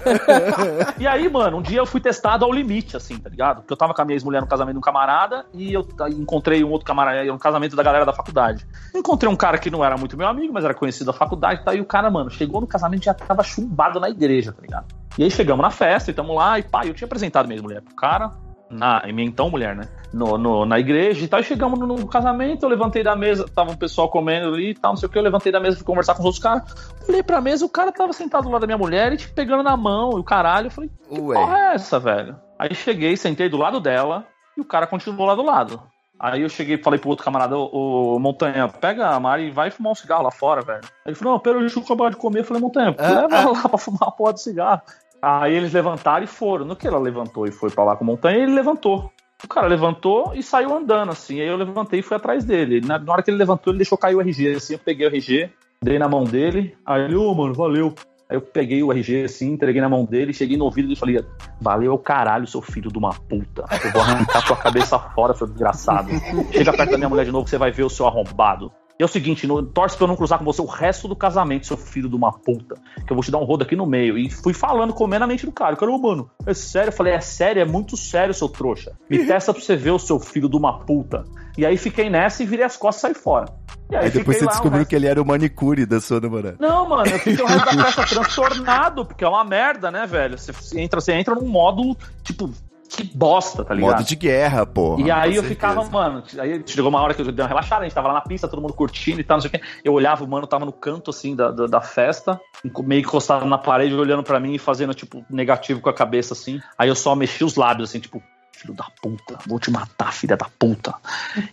Speaker 4: E aí, mano, um dia eu fui testado ao limite, assim, tá ligado? Porque eu tava com a minha ex-mulher no casamento de um camarada e eu encontrei um outro camarada, um casamento da galera da faculdade. Encontrei um cara que não era muito meu amigo, mas era conhecido da faculdade e tal. E o cara, mano, chegou no casamento e já tava chumbado na igreja, tá ligado? E aí chegamos na festa e tamo lá, e pá, eu tinha apresentado minha ex-mulher pro cara, na, minha então mulher, né? No, no- na igreja e tal. E chegamos no, no casamento, eu levantei da mesa, tava um pessoal comendo ali e tal, não sei o que. Eu levantei da mesa, fui conversar com os outros caras. Olhei pra mesa, o cara tava sentado do lado da minha mulher e tipo, pegando na mão e o caralho. Eu falei, que
Speaker 1: Ué.
Speaker 4: porra é essa, velho? Aí cheguei, sentei do lado dela e o cara continuou lá do lado. Aí eu cheguei falei pro outro camarada, ô, ô, Montanha, pega a Mari e vai fumar um cigarro lá fora, velho. Aí ele falou, não, pera, eu acabar de comer. Eu falei, Montanha,
Speaker 1: Ah,
Speaker 4: leva ela lá pra fumar a porra do cigarro. Aí eles levantaram e foram. No que ela levantou e foi pra lá com o Montanha, ele levantou. O cara levantou e saiu andando, assim. Aí eu levantei e fui atrás dele. Na, na hora que ele levantou, ele deixou cair o RG, assim. Eu peguei o RG, dei na mão dele. Aí ele, ô, mano, valeu. Aí eu peguei o RG, assim, entreguei na mão dele, cheguei no ouvido e falei, valeu caralho, seu filho de uma puta. Eu vou arrancar sua cabeça fora, seu desgraçado. Chega perto da minha mulher de novo você vai ver o seu arrombado. E é o seguinte, no, torce pra eu não cruzar com você o resto do casamento, seu filho de uma puta. Que eu vou te dar um rodo aqui no meio. E fui falando, comendo a mente do cara. O cara, mano, é sério? Eu falei, é sério, é muito sério, seu trouxa. Me testa pra você ver o seu filho de uma puta. E aí fiquei nessa e virei as costas e saí fora. E
Speaker 1: Aí depois
Speaker 4: fiquei
Speaker 1: você
Speaker 4: lá
Speaker 1: descobriu
Speaker 4: resto-
Speaker 1: que ele era o manicure da sua namorada.
Speaker 4: não, mano, eu fiquei o resto da festa transtornado, porque é uma merda, né, velho? Você, entra, você entra num modo, tipo, que bosta, tá ligado?
Speaker 1: Modo de guerra, porra.
Speaker 4: E aí eu
Speaker 1: certeza.
Speaker 4: ficava, mano, aí chegou uma hora que eu dei uma relaxada, a gente tava lá na pista, todo mundo curtindo e tal, não sei o quê. Eu olhava, o mano tava no canto, assim, da, da, da festa, meio encostado na parede, olhando pra mim e fazendo, tipo, negativo com a cabeça, assim. Aí eu só mexi os lábios, assim, tipo, filho da puta, vou te matar, filha da puta.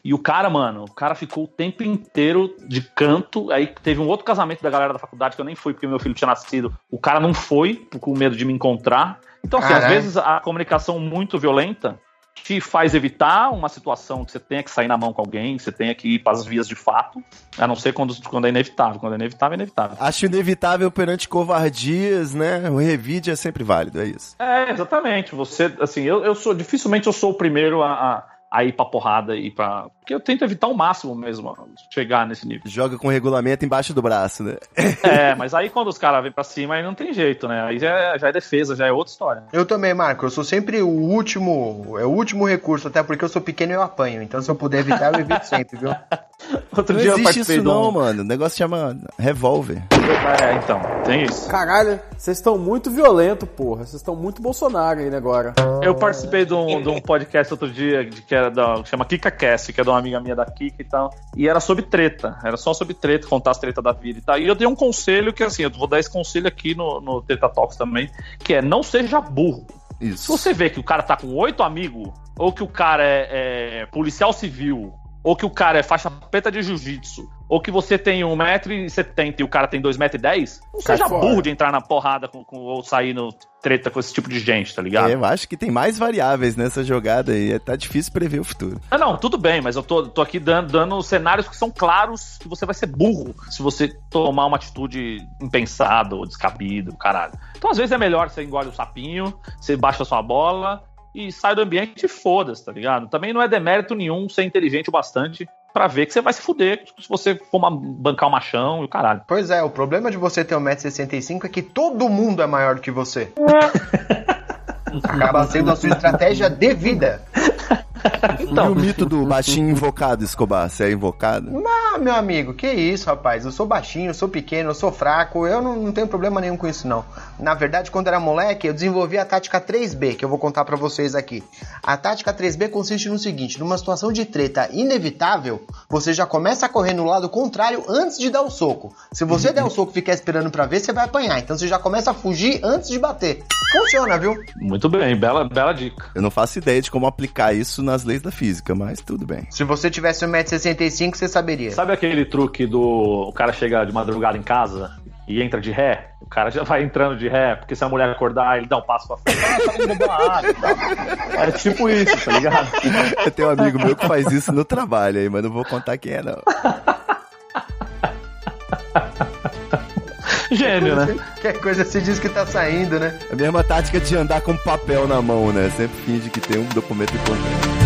Speaker 4: E o cara, mano, o cara ficou o tempo inteiro de canto. Aí teve um outro casamento da galera da faculdade que eu nem fui porque meu filho tinha nascido. O cara não foi com medo de me encontrar. Então, assim, às
Speaker 2: Caralho.
Speaker 4: vezes a comunicação muito violenta te faz evitar uma situação que você tenha que sair na mão com alguém, que você tenha que ir para as vias de fato, a não ser quando, quando é inevitável. Quando é inevitável, é inevitável.
Speaker 1: Acho inevitável perante covardias, né? O revide é sempre válido, é isso.
Speaker 4: É, exatamente. Você, assim, eu, eu sou, dificilmente eu sou o primeiro a, a, a ir pra porrada e pra. Porque eu tento evitar o máximo mesmo, chegar nesse nível.
Speaker 1: Joga com regulamento embaixo do braço, né?
Speaker 4: É, mas aí quando os caras vêm pra cima, aí não tem jeito, né? Aí já é, já é defesa, já é outra história.
Speaker 2: Eu também, Marco. Eu sou sempre o último, é o último recurso, até porque eu sou pequeno e eu apanho. Então, se eu puder evitar, eu evito sempre, viu?
Speaker 4: Outro
Speaker 1: Não
Speaker 4: dia eu
Speaker 1: existe
Speaker 4: participei
Speaker 1: isso
Speaker 4: de um-
Speaker 1: não, mano. O negócio chama revólver.
Speaker 4: É, então, tem isso.
Speaker 3: Caralho, vocês estão muito violento, porra. Vocês estão muito Bolsonaro ainda agora.
Speaker 4: Eu participei de um, de um podcast outro dia de- que era da, chama KikaCast, que é de uma amiga minha da Kika e tal. E era sobre treta. Era só sobre treta, contar as tretas da vida e tal. E eu dei um conselho que, assim, eu vou dar esse conselho aqui no, no Treta Talks também, que é não seja burro. Se
Speaker 1: Isso.
Speaker 4: você vê que o cara tá com oito amigos, ou que o cara é, é policial civil, ou que o cara é faixa preta de jiu-jitsu, ou que você tem 1,70m e o cara tem 2,10m, não seja
Speaker 3: fora.
Speaker 4: burro de entrar na porrada com, com- ou sair no treta com esse tipo de gente, tá ligado?
Speaker 1: É, eu acho que tem mais variáveis nessa jogada aí. Tá difícil prever o futuro.
Speaker 4: Ah, não, tudo bem, mas eu tô, tô aqui dando, dando cenários que são claros que você vai ser burro se você tomar uma atitude impensada ou descabida, caralho. Então, às vezes, é melhor você engole o sapinho, você baixa a sua bola e sai do ambiente e foda-se, tá ligado? Também não é demérito nenhum ser inteligente o bastante pra ver que você vai se fuder se você for uma- bancar o machão e o caralho.
Speaker 2: Pois é, o problema de você ter 1,65m é que todo mundo é maior do que você. Acaba sendo a sua estratégia de vida.
Speaker 1: e o mito do baixinho invocado, Escobar? Você é invocado?
Speaker 2: Ah, meu amigo, que isso, rapaz? Eu sou baixinho, eu sou pequeno, eu sou fraco, eu não, não tenho problema nenhum com isso, não. Na verdade, quando era moleque, eu desenvolvi a tática 3B, que eu vou contar pra vocês aqui. A tática 3B consiste no seguinte: numa situação de treta inevitável, você já começa a correr no lado contrário antes de dar o soco. Se você der o soco e ficar esperando pra ver, você vai apanhar. Então você já começa a fugir antes de bater. Funciona, viu?
Speaker 4: Muito bem, bela, bela dica.
Speaker 1: Eu não faço ideia de como aplicar isso nas leis da física, mas tudo bem.
Speaker 2: Se você tivesse 1,65m, você saberia.
Speaker 4: Sabe aquele truque do o cara chega de madrugada em casa e entra de ré? O cara já vai entrando de ré, porque se a mulher acordar, ele dá um passo pra frente. Ah, tá indo beber uma água e tal. É tipo isso, tá ligado?
Speaker 1: Eu tenho um amigo meu que faz isso no trabalho aí, mas não vou contar quem é, não.
Speaker 4: Gênio, né?
Speaker 2: Qualquer coisa se diz que tá saindo, né?
Speaker 1: A mesma tática de andar com papel na mão, né? Sempre finge que tem um documento importante.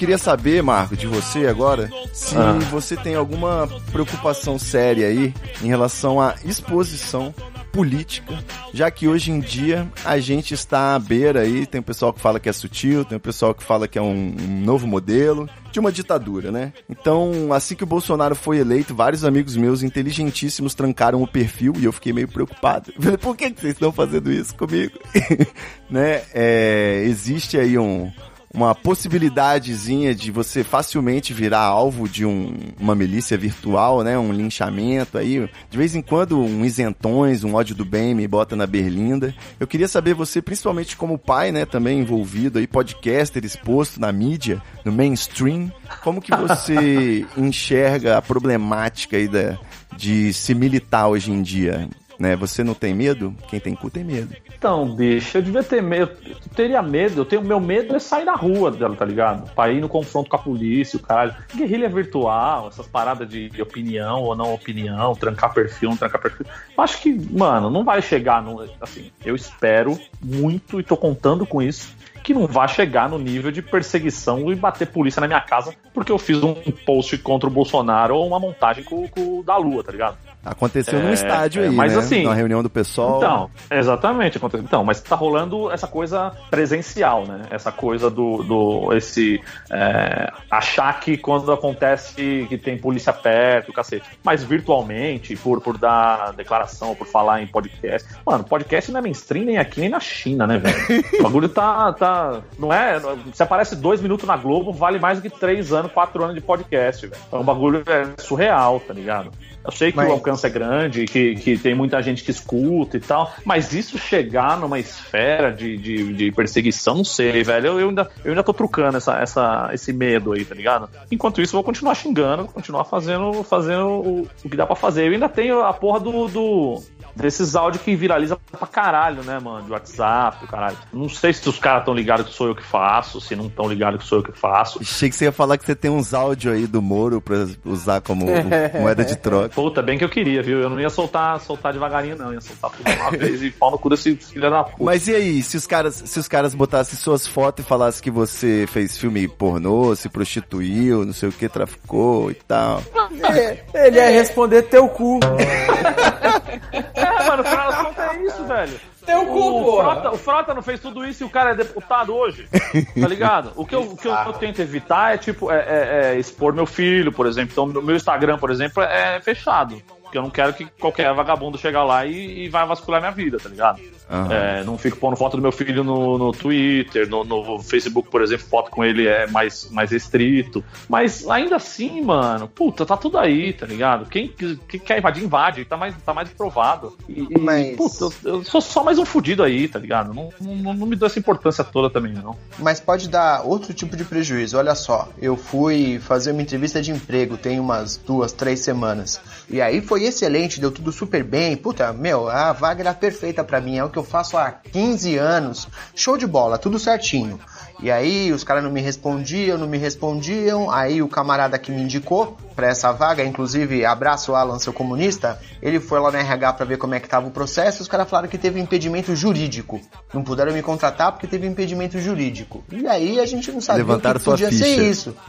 Speaker 1: Queria saber, Marco, de você agora, se
Speaker 4: Ah.
Speaker 1: você tem alguma preocupação séria aí em relação à exposição política, já que hoje em dia a gente está à beira aí, tem o pessoal que fala que é sutil, tem o pessoal que fala que é um, um novo modelo de uma ditadura, né? Então, assim que o Bolsonaro foi eleito, vários amigos meus inteligentíssimos trancaram o perfil e eu fiquei meio preocupado. Falei, por que que vocês estão fazendo isso comigo? né? É, existe aí um, uma possibilidadezinha de você facilmente virar alvo de um- uma milícia virtual, né? Um linchamento aí. De vez em quando, um isentões, um ódio do bem me bota na berlinda. Eu queria saber você, principalmente como pai, né? Também envolvido aí, podcaster exposto na mídia, no mainstream. Como que você enxerga a problemática aí da, de se militar hoje em dia? Né? Você não tem medo? Quem tem cu tem medo.
Speaker 4: Então, bicho, eu devia ter medo. Eu teria medo. Eu tenho, meu medo é sair na rua dela, tá ligado? Pra ir no confronto com a polícia, o caralho. Guerrilha virtual, essas paradas de, de opinião ou não opinião, trancar perfil, não trancar perfil. Eu acho que, mano, não vai chegar no. Assim, eu espero muito e tô contando com isso. Que não vai chegar no nível de perseguição e bater polícia na minha casa porque eu fiz um post contra o Bolsonaro ou uma montagem com, com o da Lua, tá ligado?
Speaker 1: Aconteceu
Speaker 4: É,
Speaker 1: num estádio
Speaker 4: é,
Speaker 1: aí,
Speaker 4: mas
Speaker 1: né?
Speaker 4: assim-
Speaker 1: Na reunião do pessoal.
Speaker 4: Então, exatamente. acontece- Então, mas tá rolando essa coisa presencial, né? Essa coisa do, do esse é, achar que quando acontece que tem polícia perto, cacete. Mas virtualmente, por, por dar declaração, por falar em podcast. Mano, podcast não é mainstream nem aqui nem na China, né, velho? O bagulho tá, tá. Não é. Se aparece dois minutos na Globo, vale mais do que três anos, quatro anos de podcast, velho. Então o bagulho é surreal, tá ligado? Eu sei que
Speaker 2: Mas-
Speaker 4: o alcance é grande, que, que tem muita gente que escuta e tal, mas isso chegar numa esfera de, de, de perseguição, não sei, velho. Eu, eu ainda, eu ainda tô trucando essa, essa, esse medo aí, tá ligado? Enquanto isso, eu vou continuar xingando, continuar fazendo, fazendo o, o que dá pra fazer. Eu ainda tenho a porra do. do desses áudios que viraliza pra caralho, né, mano? De WhatsApp, caralho. Não sei se os caras estão ligados que sou eu que faço, se não estão ligados que sou eu que faço.
Speaker 1: Achei que você ia falar que você tem uns áudios aí do Moro pra usar como moeda de troca.
Speaker 4: Puta, bem que eu queria, viu? Eu não ia soltar, soltar devagarinho, não. Ia soltar tudo uma vez e pau no cu desse filho da puta.
Speaker 1: Mas e aí, se os caras, se os caras botassem suas fotos e falassem que você fez filme pornô, se prostituiu, não sei o que, traficou e tal.
Speaker 3: Ele ia responder teu cu.
Speaker 4: É, mano, o cara é isso, velho.
Speaker 3: Teu cu,
Speaker 4: O. Frota, o Frota não fez tudo isso e o cara é deputado hoje. Tá ligado? O que eu, o que eu, eu tento evitar é, tipo, é, é- é expor meu filho, por exemplo. Então, meu Instagram, por exemplo, é fechado. Porque eu não quero que qualquer vagabundo chegar lá e, e vai vasculhar minha vida, tá ligado?
Speaker 1: Aham.
Speaker 4: É, não fico pondo foto do meu filho no, no Twitter, no, no Facebook, por exemplo, foto com ele é mais, mais restrito. Mas ainda assim, mano, puta, tá tudo aí, tá ligado? Quem, quem quer invadir, invade, tá mais, tá mais provado. E, e,
Speaker 2: Mas-
Speaker 4: puta, eu, eu sou só mais um fudido aí, tá ligado? Não, não, não me dou essa importância toda também, não.
Speaker 2: Mas pode dar outro tipo de prejuízo. Olha só, eu fui fazer uma entrevista de emprego tem umas duas, três semanas. E aí foi excelente, deu tudo super bem. Puta, meu, a vaga era perfeita pra mim. É o que eu faço há 15 anos. Show de bola, tudo certinho. E aí os caras não me respondiam, não me respondiam. Aí o camarada que me indicou pra essa vaga, inclusive abraço Alan, seu comunista, ele foi lá na RH pra ver como é que tava o processo. e Os caras falaram que teve impedimento jurídico. Não puderam me contratar porque teve impedimento jurídico. E aí a gente não sabia
Speaker 1: Levantaram
Speaker 2: o que podia
Speaker 1: ficha.
Speaker 2: ser isso.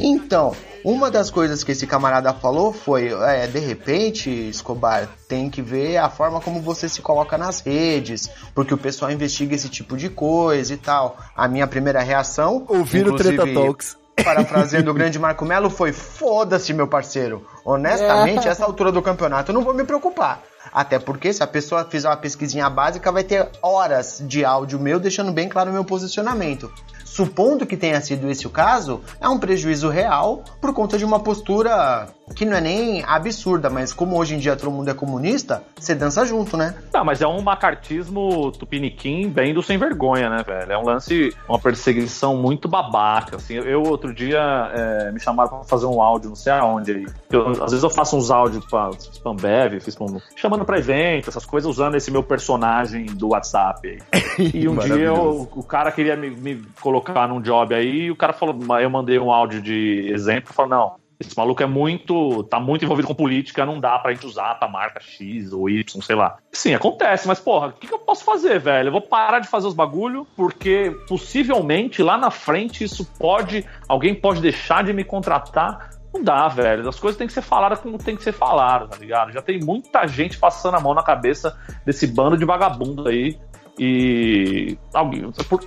Speaker 2: Então, uma das coisas que esse camarada falou foi, é, de repente, Escobar, tem que ver a forma como você se coloca nas redes, porque o pessoal investiga esse tipo de coisa e tal. A minha primeira reação,
Speaker 1: Ouvir o Treta Talks.
Speaker 2: parafraseando o grande Marco Melo, foi foda-se, meu parceiro. Honestamente, essa altura do campeonato eu não vou me preocupar. Até porque se a pessoa fizer uma pesquisinha básica, vai ter horas de áudio meu deixando bem claro o meu posicionamento. Supondo que tenha sido esse o caso, é um prejuízo real por conta de uma postura que não é nem absurda, mas como hoje em dia todo mundo é comunista, você dança junto, né?
Speaker 4: Tá, mas é um macartismo tupiniquim bem do sem vergonha, né, velho? É um lance, uma perseguição muito babaca, assim. Eu, outro dia, é, me chamaram pra fazer um áudio, não sei aonde aí. Eu, às vezes eu faço uns áudios pra Spambev, fiz pra um- chamando pra evento, essas coisas, usando esse meu personagem do WhatsApp. E um dia eu- o cara queria me, me colocar num job aí, e o cara falou, eu mandei um áudio de exemplo, falou, não, esse maluco é muito, tá muito envolvido com política, não dá pra gente usar pra marca X ou Y, sei lá. Sim, acontece, mas porra, o que, que eu posso fazer, velho? Eu vou parar de fazer os bagulho, porque possivelmente lá na frente isso pode, alguém pode deixar de me contratar. Não dá, velho. As coisas têm que ser faladas como tem que ser faladas, tá ligado? Já tem muita gente passando a mão na cabeça desse bando de vagabundo aí. E.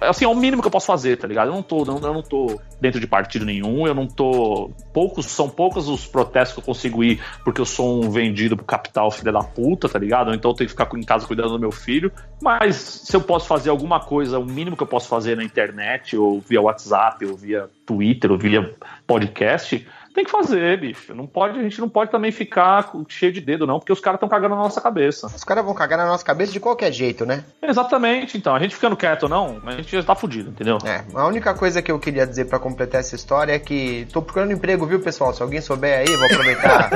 Speaker 4: Assim, é o mínimo que eu posso fazer, tá ligado? Eu não tô, eu não tô dentro de partido nenhum, eu não tô. Poucos, são poucos os protestos que eu consigo ir porque eu sou um vendido pro capital filha da puta, tá ligado? Então eu tenho que ficar em casa cuidando do meu filho. Mas se eu posso fazer alguma coisa, o mínimo que eu posso fazer na internet, ou via WhatsApp, ou via Twitter, ou via podcast, tem que fazer, bicho. Não pode, a gente não pode também ficar cheio de dedo, não, porque os caras estão cagando na nossa cabeça.
Speaker 2: Os caras vão cagar na nossa cabeça de qualquer jeito, né?
Speaker 4: Exatamente, então. A gente ficando quieto ou não, a gente já tá fudido, entendeu?
Speaker 2: É, a única coisa que eu queria dizer pra completar essa história é que tô procurando emprego, viu, pessoal? Se alguém souber aí, vou aproveitar.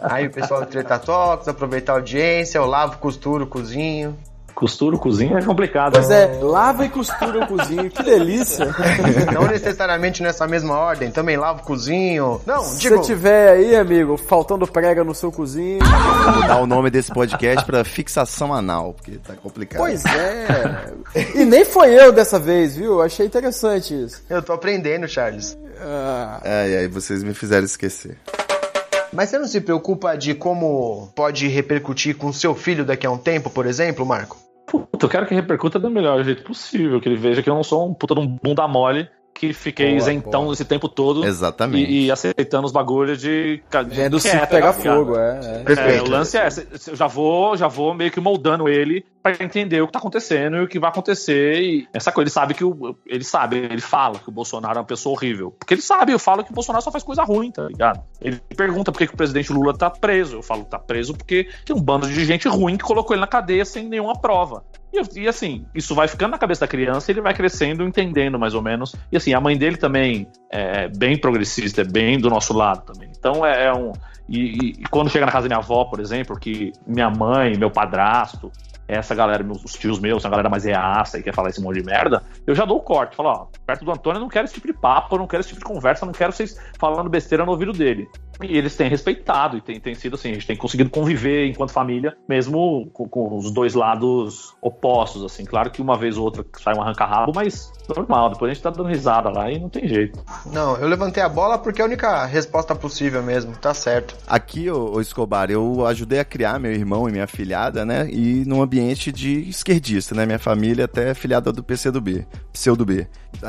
Speaker 2: aí o pessoal do Treta Talks, aproveitar a audiência, eu lavo, costuro, cozinho.
Speaker 4: Costura, cozinha é complicado.
Speaker 3: Pois
Speaker 4: né?
Speaker 3: é, lava e costura o cozinho, que delícia.
Speaker 2: Não necessariamente nessa mesma ordem, também lavo, cozinho. Não,
Speaker 3: Se
Speaker 2: digo,
Speaker 3: tiver aí, amigo, faltando prega no seu cozinho.
Speaker 1: Vou mudar o nome desse podcast pra fixação anal, porque tá complicado.
Speaker 3: Pois é. E nem foi eu dessa vez, viu? Achei interessante isso.
Speaker 2: eu tô aprendendo, Charles.
Speaker 3: Ah,
Speaker 1: Ai, ai, vocês me fizeram esquecer.
Speaker 2: Mas você não se preocupa de como pode repercutir com seu filho daqui a um tempo, por exemplo, Marco?
Speaker 4: Puta, eu quero que repercuta do melhor jeito possível, que ele veja que eu não sou um puta de um bunda mole que fiquei
Speaker 3: Boa,
Speaker 4: isentão
Speaker 3: boa.
Speaker 4: esse tempo todo
Speaker 1: Exatamente.
Speaker 4: e, e aceitando os bagulhos de.
Speaker 3: vendo circo pegar
Speaker 4: tá
Speaker 3: fogo, é. é.
Speaker 4: É,
Speaker 2: Perfeito.
Speaker 4: o lance é, eu já vou, já vou meio que moldando ele pra entender o que tá acontecendo e o que vai acontecer. E essa coisa, ele sabe que o, ele sabe, ele fala que o Bolsonaro é uma pessoa horrível. Porque ele sabe, eu falo que o Bolsonaro só faz coisa ruim, tá ligado? Ele pergunta por que, que o presidente Lula tá preso. Eu falo que tá preso porque tem um bando de gente ruim que colocou ele na cadeia sem nenhuma prova. E, e, assim, isso vai ficando na cabeça da criança e ele vai crescendo, entendendo mais ou menos. E assim, a mãe dele também é bem progressista, é bem do nosso lado também. Então é, é um. E- e quando chega na casa da minha avó, por exemplo, que minha mãe, meu padrasto, essa galera, meus, os tios meus, a galera mais reaça e quer falar esse monte de merda, eu já dou o corte. Falo, ó, perto do Antônio eu não quero esse tipo de papo, eu não quero esse tipo de conversa, eu não quero vocês falando besteira no ouvido dele. E eles têm respeitado e tem, tem sido assim, a gente tem conseguido conviver enquanto família, mesmo com, com os dois lados opostos, assim. Claro que uma vez ou outra sai um arranca-rabo, mas normal, depois a gente tá dando risada lá e não tem jeito.
Speaker 2: Não, eu levantei a bola porque é a única resposta possível mesmo, tá certo.
Speaker 1: Aqui, ô, ô Escobar, eu ajudei a criar meu irmão e minha filhada, né? E num ambiente de esquerdista, né? Minha família até é filiada do PCdoB, pseudo-B.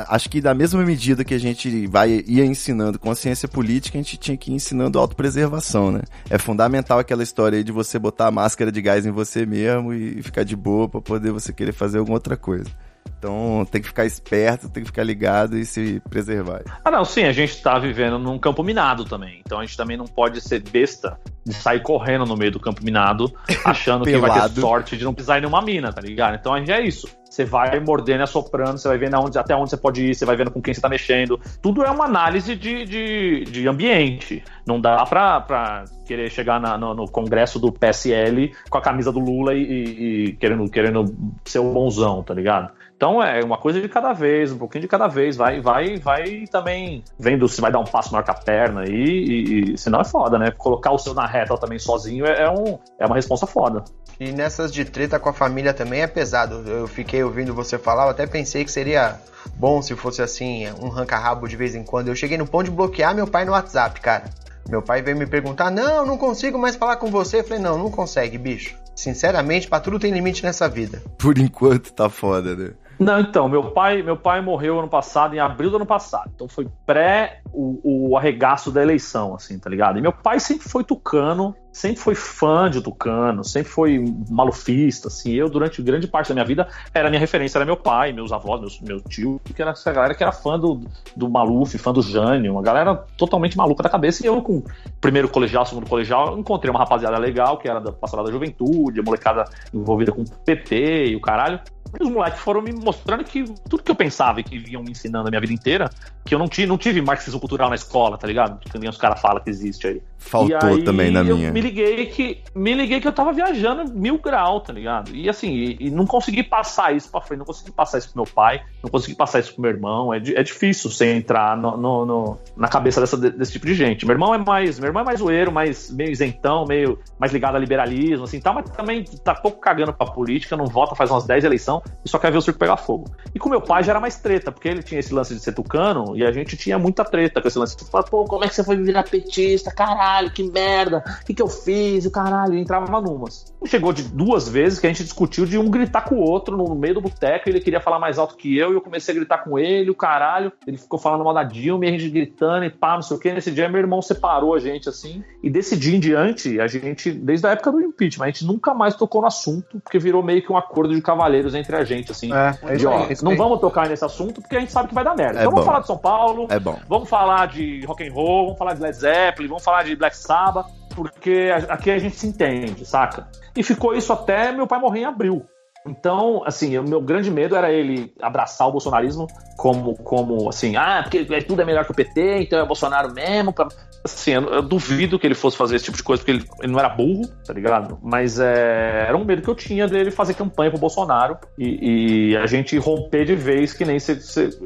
Speaker 1: Acho que da mesma medida que a gente vai ia ensinando consciência política, a gente tinha que ir ensinando autopreservação, né? É fundamental aquela história aí de você botar a máscara de gás em você mesmo e ficar de boa pra poder você querer fazer alguma outra coisa. Então tem que ficar esperto, tem que ficar ligado e se preservar.
Speaker 4: Ah, não, sim, a gente tá vivendo num campo minado também. Então a gente também não pode ser besta de sair correndo no meio do campo minado, achando que vai ter sorte de não pisar em nenhuma mina, tá ligado? Então a gente é isso. Você vai mordendo e assoprando, você vai vendo até onde você pode ir, você vai vendo com quem você tá mexendo. Tudo é uma análise de, de, de ambiente. Não dá pra, pra querer chegar na- no, no congresso do PSL com a camisa do Lula e, e- e querendo, querendo ser o bonzão, tá ligado? Então é uma coisa de cada vez, um pouquinho de cada vez. Vai, vai, vai também vendo se vai dar um passo maior com a perna aí, e, e senão é foda, né? Colocar o seu na reta também sozinho é, é um, é uma resposta foda.
Speaker 2: E nessas de treta com a família também é pesado. Eu fiquei ouvindo você falar, eu até pensei que seria bom se fosse assim, um ranca-rabo de vez em quando. Eu cheguei no ponto de bloquear meu pai no WhatsApp, cara. Meu pai veio me perguntar: Não, não consigo mais falar com você. Eu falei: Não, não consegue, bicho. Sinceramente, pra tudo tem limite nessa vida.
Speaker 1: Por enquanto tá foda, né?
Speaker 4: Não, então, meu pai, meu pai morreu ano passado, em abril do ano passado. Então foi pré o, o arregaço da eleição, assim, tá ligado? E meu pai sempre foi tucano, sempre foi fã de tucano, sempre foi malufista, assim. Eu, durante grande parte da minha vida, era minha referência, era meu pai, meus avós, meus, meu tio, que era essa galera que era fã do, do Maluf, fã do Jânio, uma galera totalmente maluca da cabeça. E eu, com primeiro colegial, segundo colegial, encontrei uma rapaziada legal, que era da passada da juventude, a molecada envolvida com PT e o caralho. E os moleques foram me mostrando que tudo que eu pensava e que vinham me ensinando a minha vida inteira, que eu não tive, não tive marxismo cultural na escola, tá ligado? Que nem os caras falam que existe aí.
Speaker 1: Faltou
Speaker 4: aí
Speaker 1: também na
Speaker 4: eu
Speaker 1: minha.
Speaker 4: Me liguei que me liguei que eu tava viajando mil grau, tá ligado? E assim, e, e não consegui passar isso pra frente, não consegui passar isso pro meu pai, não consegui passar isso pro meu irmão. É, é difícil você entrar no, no- no- na cabeça dessa- desse tipo de gente. Meu irmão é mais, meu irmão é mais zoeiro, mais meio isentão, meio mais ligado a liberalismo, assim, tá, mas também tá pouco cagando pra política, não vota faz umas 10 eleições e só quer ver o circo pegar fogo. E com meu pai já era mais treta, porque ele tinha esse lance de ser tucano e a gente tinha muita treta com esse lance. Tipo, pô, como é que você foi virar petista? Caralho, que merda! O que, que eu fiz? O caralho, e entrava numas. Chegou de duas vezes que a gente discutiu de um gritar com o outro no meio do boteco, ele queria falar mais alto que eu, e eu comecei a gritar com ele, o caralho. Ele ficou falando mal da Dilma, e a gente gritando e pá, não sei o que. Nesse dia, meu irmão separou a gente assim. E desse dia em diante, a gente, desde a época do impeachment, a gente nunca mais tocou no assunto, porque virou meio que um acordo de cavalheiros entre a gente, assim.
Speaker 2: É, é
Speaker 4: de, ó,
Speaker 2: aí,
Speaker 4: não vamos tocar nesse assunto porque a gente sabe que vai dar merda.
Speaker 1: É
Speaker 4: então vamos
Speaker 1: bom.
Speaker 4: falar de São Paulo,
Speaker 1: É bom.
Speaker 4: Vamos falar de rock and roll, vamos falar de Led Zeppelin, vamos falar de Black Sabbath, porque aqui a gente se entende, saca? E ficou isso até meu pai morrer em abril. Então, assim, o meu grande medo era ele abraçar o bolsonarismo como, como assim, ah, porque é- tudo é melhor que o PT, então é Bolsonaro mesmo. pra- Assim, eu, eu duvido que ele fosse fazer esse tipo de coisa, porque ele, ele não era burro, tá ligado? Mas é, era um medo que eu tinha dele fazer campanha pro Bolsonaro e, e a gente romper de vez, que nem você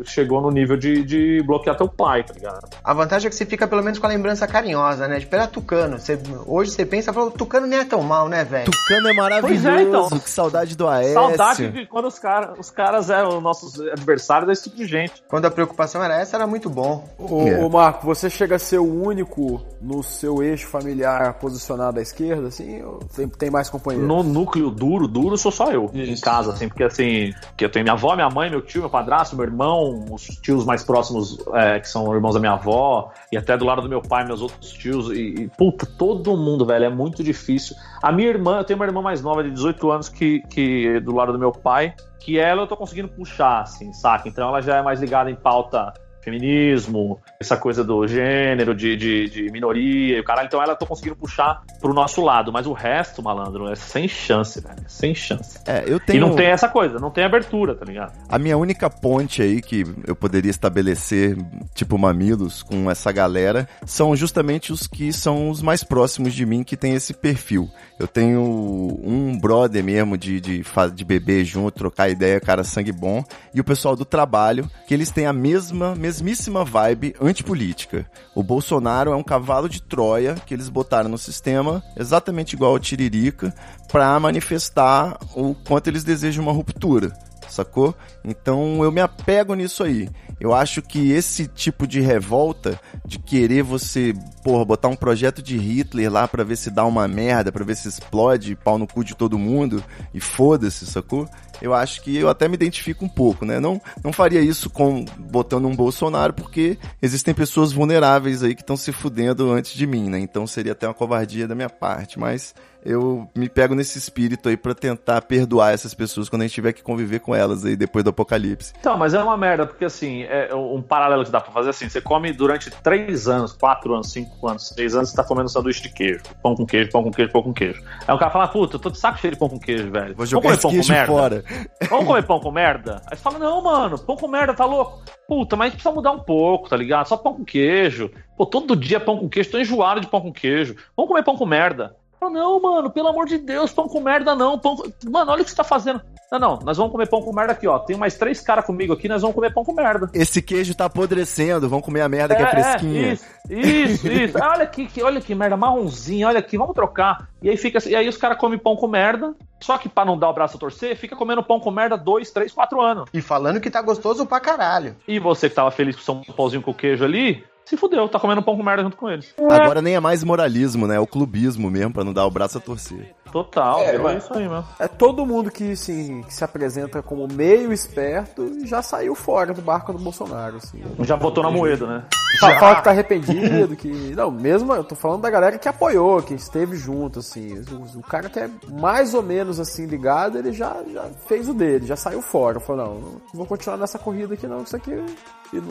Speaker 4: chegou no nível de, de bloquear teu pai, tá ligado?
Speaker 2: A vantagem é que você fica pelo menos com a lembrança carinhosa, né? Tipo, era Tucano. Você, hoje você pensa, fala, Tucano nem é tão mal, né, velho?
Speaker 1: Tucano é maravilhoso,
Speaker 4: Pois é, então.
Speaker 1: que saudade do Aécio.
Speaker 4: Saudade de quando os, cara, os caras eram nossos adversários desse tipo de gente.
Speaker 2: Quando a preocupação era essa, era muito bom.
Speaker 3: Ô,
Speaker 1: É.
Speaker 3: ô, Marco, você chega a ser o único no seu eixo familiar posicionado à esquerda, assim, ou tem, tem mais companheiros?
Speaker 4: No núcleo duro, duro, sou só eu. Em casa, assim, porque assim, que eu tenho minha avó, minha mãe, meu tio, meu padrasto, meu irmão, os tios mais próximos, é, que são irmãos da minha avó, e até do lado do meu pai, meus outros tios, e, e, puta, todo mundo, velho, é muito difícil. A minha irmã, eu tenho uma irmã mais nova de 18 anos que, que do lado do meu pai, que ela eu tô conseguindo puxar, assim, saca? Então ela já é mais ligada em pauta feminismo, essa coisa do gênero, de, de, de minoria e o caralho. Então ela tô conseguindo puxar pro nosso lado, mas o resto, malandro, é sem chance, velho. é Sem chance.
Speaker 1: É, eu
Speaker 4: E
Speaker 1: tenho.
Speaker 4: não tem essa coisa, não tem abertura, tá ligado?
Speaker 1: A minha única ponte aí que eu poderia estabelecer, tipo Mamilos, com essa galera, são justamente os que são os mais próximos de mim que tem esse perfil. Eu tenho um brother mesmo de, de, de beber junto, trocar ideia, cara, sangue bom, e o pessoal do trabalho, que eles têm a mesma, mesmíssima vibe antipolítica. O Bolsonaro é um cavalo de Troia que eles botaram no sistema, exatamente igual ao Tiririca, pra manifestar o quanto eles desejam uma ruptura sacou? Então eu me apego nisso aí. Eu acho que esse tipo de revolta, de querer você, porra, botar um projeto de Hitler lá pra ver se dá uma merda, pra ver se explode pau no cu de todo mundo e foda-se, sacou? Eu acho que eu até me identifico um pouco, né? Não, não faria isso com botando um Bolsonaro, porque existem pessoas vulneráveis aí que estão se fudendo antes de mim, né? Então seria até uma covardia da minha parte, mas eu me pego nesse espírito aí pra tentar perdoar essas pessoas quando a gente tiver que conviver com elas aí depois do apocalipse.
Speaker 4: Então, mas é uma merda, porque assim, é um paralelo que dá pra fazer assim, você come durante três anos, quatro anos, cinco anos, seis anos, você tá comendo sanduíche de queijo. Pão com queijo, pão com queijo, pão com queijo. Aí o cara fala, puta, eu tô de saco cheio de pão com queijo, velho.
Speaker 1: Vou
Speaker 4: Vamos
Speaker 1: jogar
Speaker 4: comer
Speaker 1: esse
Speaker 4: pão com merda?
Speaker 1: fora.
Speaker 4: Vamos comer pão com merda? Aí você fala, não, mano, pão com merda, tá louco? Puta, mas a gente precisa mudar um pouco, tá ligado? Só pão com queijo. Pô, todo dia pão com queijo, tô enjoado de pão com queijo. Vamos comer pão com merda. Não, mano, pelo amor de Deus, pão com merda não. Pão com... Mano, olha o que você tá fazendo. Não, não, nós vamos comer pão com merda aqui, ó. Tem mais três caras comigo aqui, nós vamos comer pão com merda.
Speaker 1: Esse queijo tá apodrecendo, vamos comer a merda que é, fresquinha.
Speaker 4: isso, isso, isso. Ah, olha aqui, que, olha que merda, marronzinha, olha aqui, vamos trocar. E aí fica e aí os caras comem pão com merda, só que pra não dar o braço a torcer, fica comendo pão com merda dois, três, quatro anos.
Speaker 2: E falando que tá gostoso pra caralho.
Speaker 4: E você que tava feliz com o São Paulinho com queijo ali, se fudeu, tá comendo pão com merda junto com eles.
Speaker 1: Agora nem é mais moralismo, né? É o clubismo mesmo, pra não dar o braço a torcer.
Speaker 4: Total,
Speaker 3: É, mas-
Speaker 4: isso aí, mesmo.
Speaker 3: É todo mundo que, assim, que se apresenta como meio esperto já saiu fora do barco do Bolsonaro, assim.
Speaker 4: Já botou na moeda, né?
Speaker 3: Fala, fala que tá arrependido, que. Não, mesmo eu tô falando da galera que apoiou, que esteve junto, assim. O, o cara que é mais ou menos assim ligado, ele já, já fez o dele, já saiu fora. Falou, não, não vou continuar nessa corrida aqui, não, que isso aqui.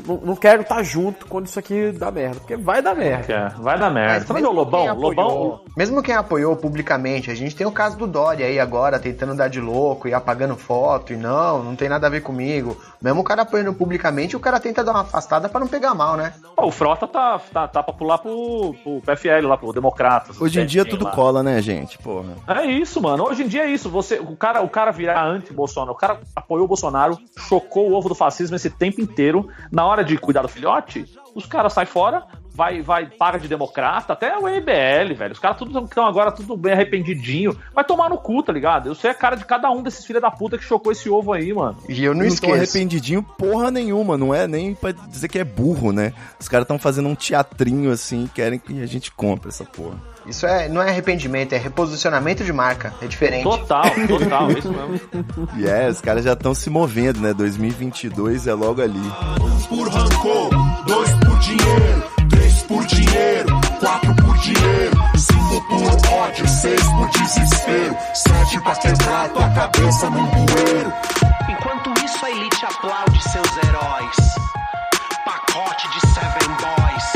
Speaker 3: Não, não quero estar junto quando isso aqui dá merda. Porque vai dar merda.
Speaker 4: É, vai dar merda.
Speaker 2: Mas
Speaker 4: Também o Lobão,
Speaker 2: apoiou-
Speaker 4: Lobão.
Speaker 2: Mesmo quem apoiou publicamente, a gente tem o caso do Dória aí agora, tentando dar de louco e apagando foto, e não, não tem nada a ver comigo. Mesmo o cara apoiando publicamente, o cara tenta dar uma afastada pra não pegar mal, né?
Speaker 4: Pô, o Frota tá, tá, tá pra pular pro, pro PFL lá, pro Democratas.
Speaker 1: Hoje em dia tudo
Speaker 4: lá.
Speaker 1: cola, né, gente? Porra.
Speaker 4: É isso, mano. Hoje em dia é isso. Você, o cara, o cara virar anti-Bolsonaro, o cara apoiou o Bolsonaro, chocou o ovo do fascismo esse tempo inteiro. Na hora de cuidar do filhote, os caras saem fora, vai, vai, paga de democrata, até o MBL, velho. Os caras tudo estão agora tudo bem arrependidinho. Vai tomar no cu, tá ligado? Eu sei a cara de cada um desses filha da puta que chocou esse ovo aí, mano.
Speaker 2: E eu não,
Speaker 1: Não
Speaker 2: esqueço.
Speaker 1: arrependidinho porra nenhuma, não é nem pra dizer que é burro, né? Os caras estão fazendo um teatrinho assim, querem que a gente compre essa porra.
Speaker 2: Isso é, não é arrependimento, é reposicionamento de marca. É diferente.
Speaker 4: Total, total, é isso mesmo.
Speaker 1: E é, os caras já estão se movendo, né? 2022 é logo ali.
Speaker 7: Um por rancor, dois por dinheiro, por dinheiro, quatro por dinheiro, cinco por ódio, seis por desespero, sete pra quebrar tua cabeça num bueiro.
Speaker 6: Enquanto isso, a elite aplaude seus heróis. Pacote de Seven Boys.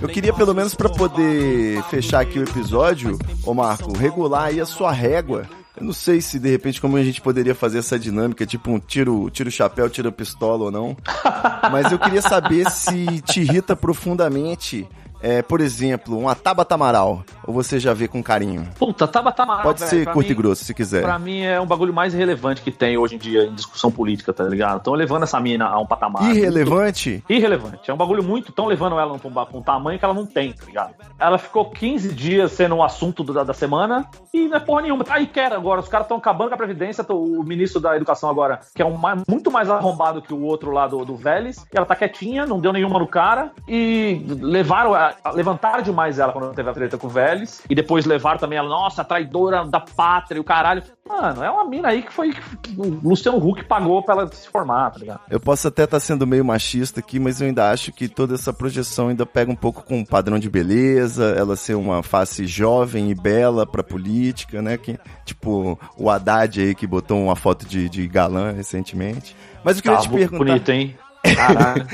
Speaker 1: Eu queria pelo menos pra poder fechar aqui o episódio, ô Marco, regular aí a sua régua. Eu não sei se de repente como a gente poderia fazer essa dinâmica, tipo um tiro, tiro chapéu, tiro pistola ou não. Mas eu queria saber se te irrita profundamente, é, por exemplo, uma Tabata Amaral, ou você já vê com carinho.
Speaker 4: Puta, Tabata Amaral,
Speaker 1: Pode
Speaker 4: velho,
Speaker 1: ser curto
Speaker 4: mim-
Speaker 1: e grosso, se quiser.
Speaker 4: Pra mim é um bagulho mais relevante que tem hoje em dia em discussão política, tá ligado? Estão levando essa mina a um patamar.
Speaker 1: Irrelevante?
Speaker 4: Irrelevante. É um bagulho muito. Estão levando ela pra um, um tamanho que ela não tem, tá ligado? Ela ficou 15 dias sendo o assunto da, da semana e não é porra nenhuma. Aí quer agora. Os caras estão acabando com a Previdência. tô- O ministro da Educação agora, que é um muito mais arrombado que o outro lá do, do Vélez. E ela tá quietinha, não deu nenhuma no cara. E levaram, a- a- levantaram demais ela quando teve a treta com o Vélez. E depois levaram também ela, nossa, traidora da pátria o caralho. Mano, é uma mina aí que foi. que o Luciano Huck pagou pra ela se formar, tá ligado?
Speaker 1: Eu posso até estar sendo meio machista aqui, mas eu ainda acho que toda essa projeção ainda pega um pouco com o padrão de beleza, ela ser uma face jovem e bela pra política, né? Que, tipo, o Haddad aí que botou uma foto de, de galã recentemente. Mas o que eu ia
Speaker 4: Tá
Speaker 1: te perguntar
Speaker 4: bonito, hein? Caralho.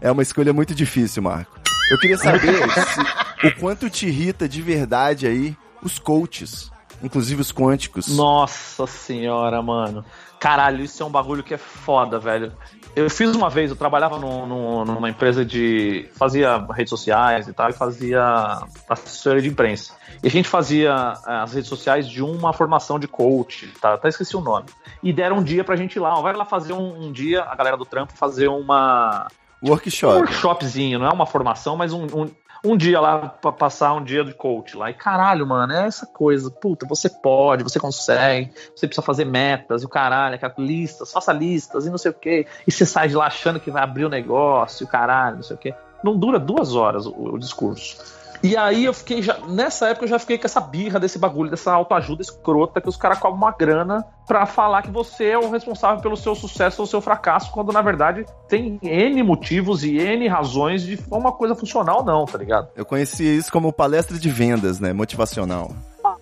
Speaker 1: é uma escolha muito difícil, Marco. Eu queria saber se- o quanto te irrita de verdade aí os coaches, inclusive os quânticos.
Speaker 4: Nossa senhora, mano. Caralho, isso é um bagulho que é foda, velho. Eu fiz uma vez, eu trabalhava num- num- numa empresa de. fazia redes sociais e tal, e fazia assessoria de imprensa. E a gente fazia eh, as redes sociais de uma formação de coach, tá? Até esqueci o nome. E deram um dia pra gente ir lá, ó, vai lá fazer um, um dia, a galera do trampo, fazer uma, um
Speaker 1: Workshop.
Speaker 4: workshopzinho, não é uma formação, mas um, um, um dia lá pra passar um dia de coach lá. E caralho, mano, é essa coisa. Puta, você pode, você consegue, você precisa fazer metas e o caralho, listas, faça listas e não sei o quê. E você sai de lá achando que vai abrir o negócio e o caralho, não sei o quê. Não dura duas horas o, o discurso. E aí eu fiquei já. Nessa época eu já fiquei com essa birra desse bagulho, dessa autoajuda escrota que os caras cobram uma grana pra falar que você é o responsável pelo seu sucesso ou seu fracasso, quando na verdade tem N motivos e N razões de uma coisa funcional não, tá ligado?
Speaker 1: Eu conhecia isso como palestra de vendas, né? Motivacional.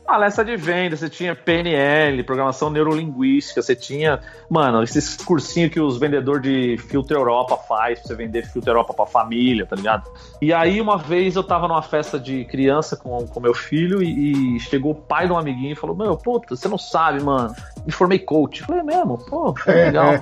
Speaker 4: Palestra de venda, você tinha PNL, programação neurolinguística, você tinha, mano, esses cursinhos que os vendedores de Filtro Europa faz pra você vender Filtro Europa pra família, tá ligado? E aí, uma vez eu tava numa festa de criança com, com meu filho e, e chegou o pai de um amiguinho e falou: Meu, puta, você não sabe, mano, me formei coach. Eu falei, é mesmo? Pô, que legal.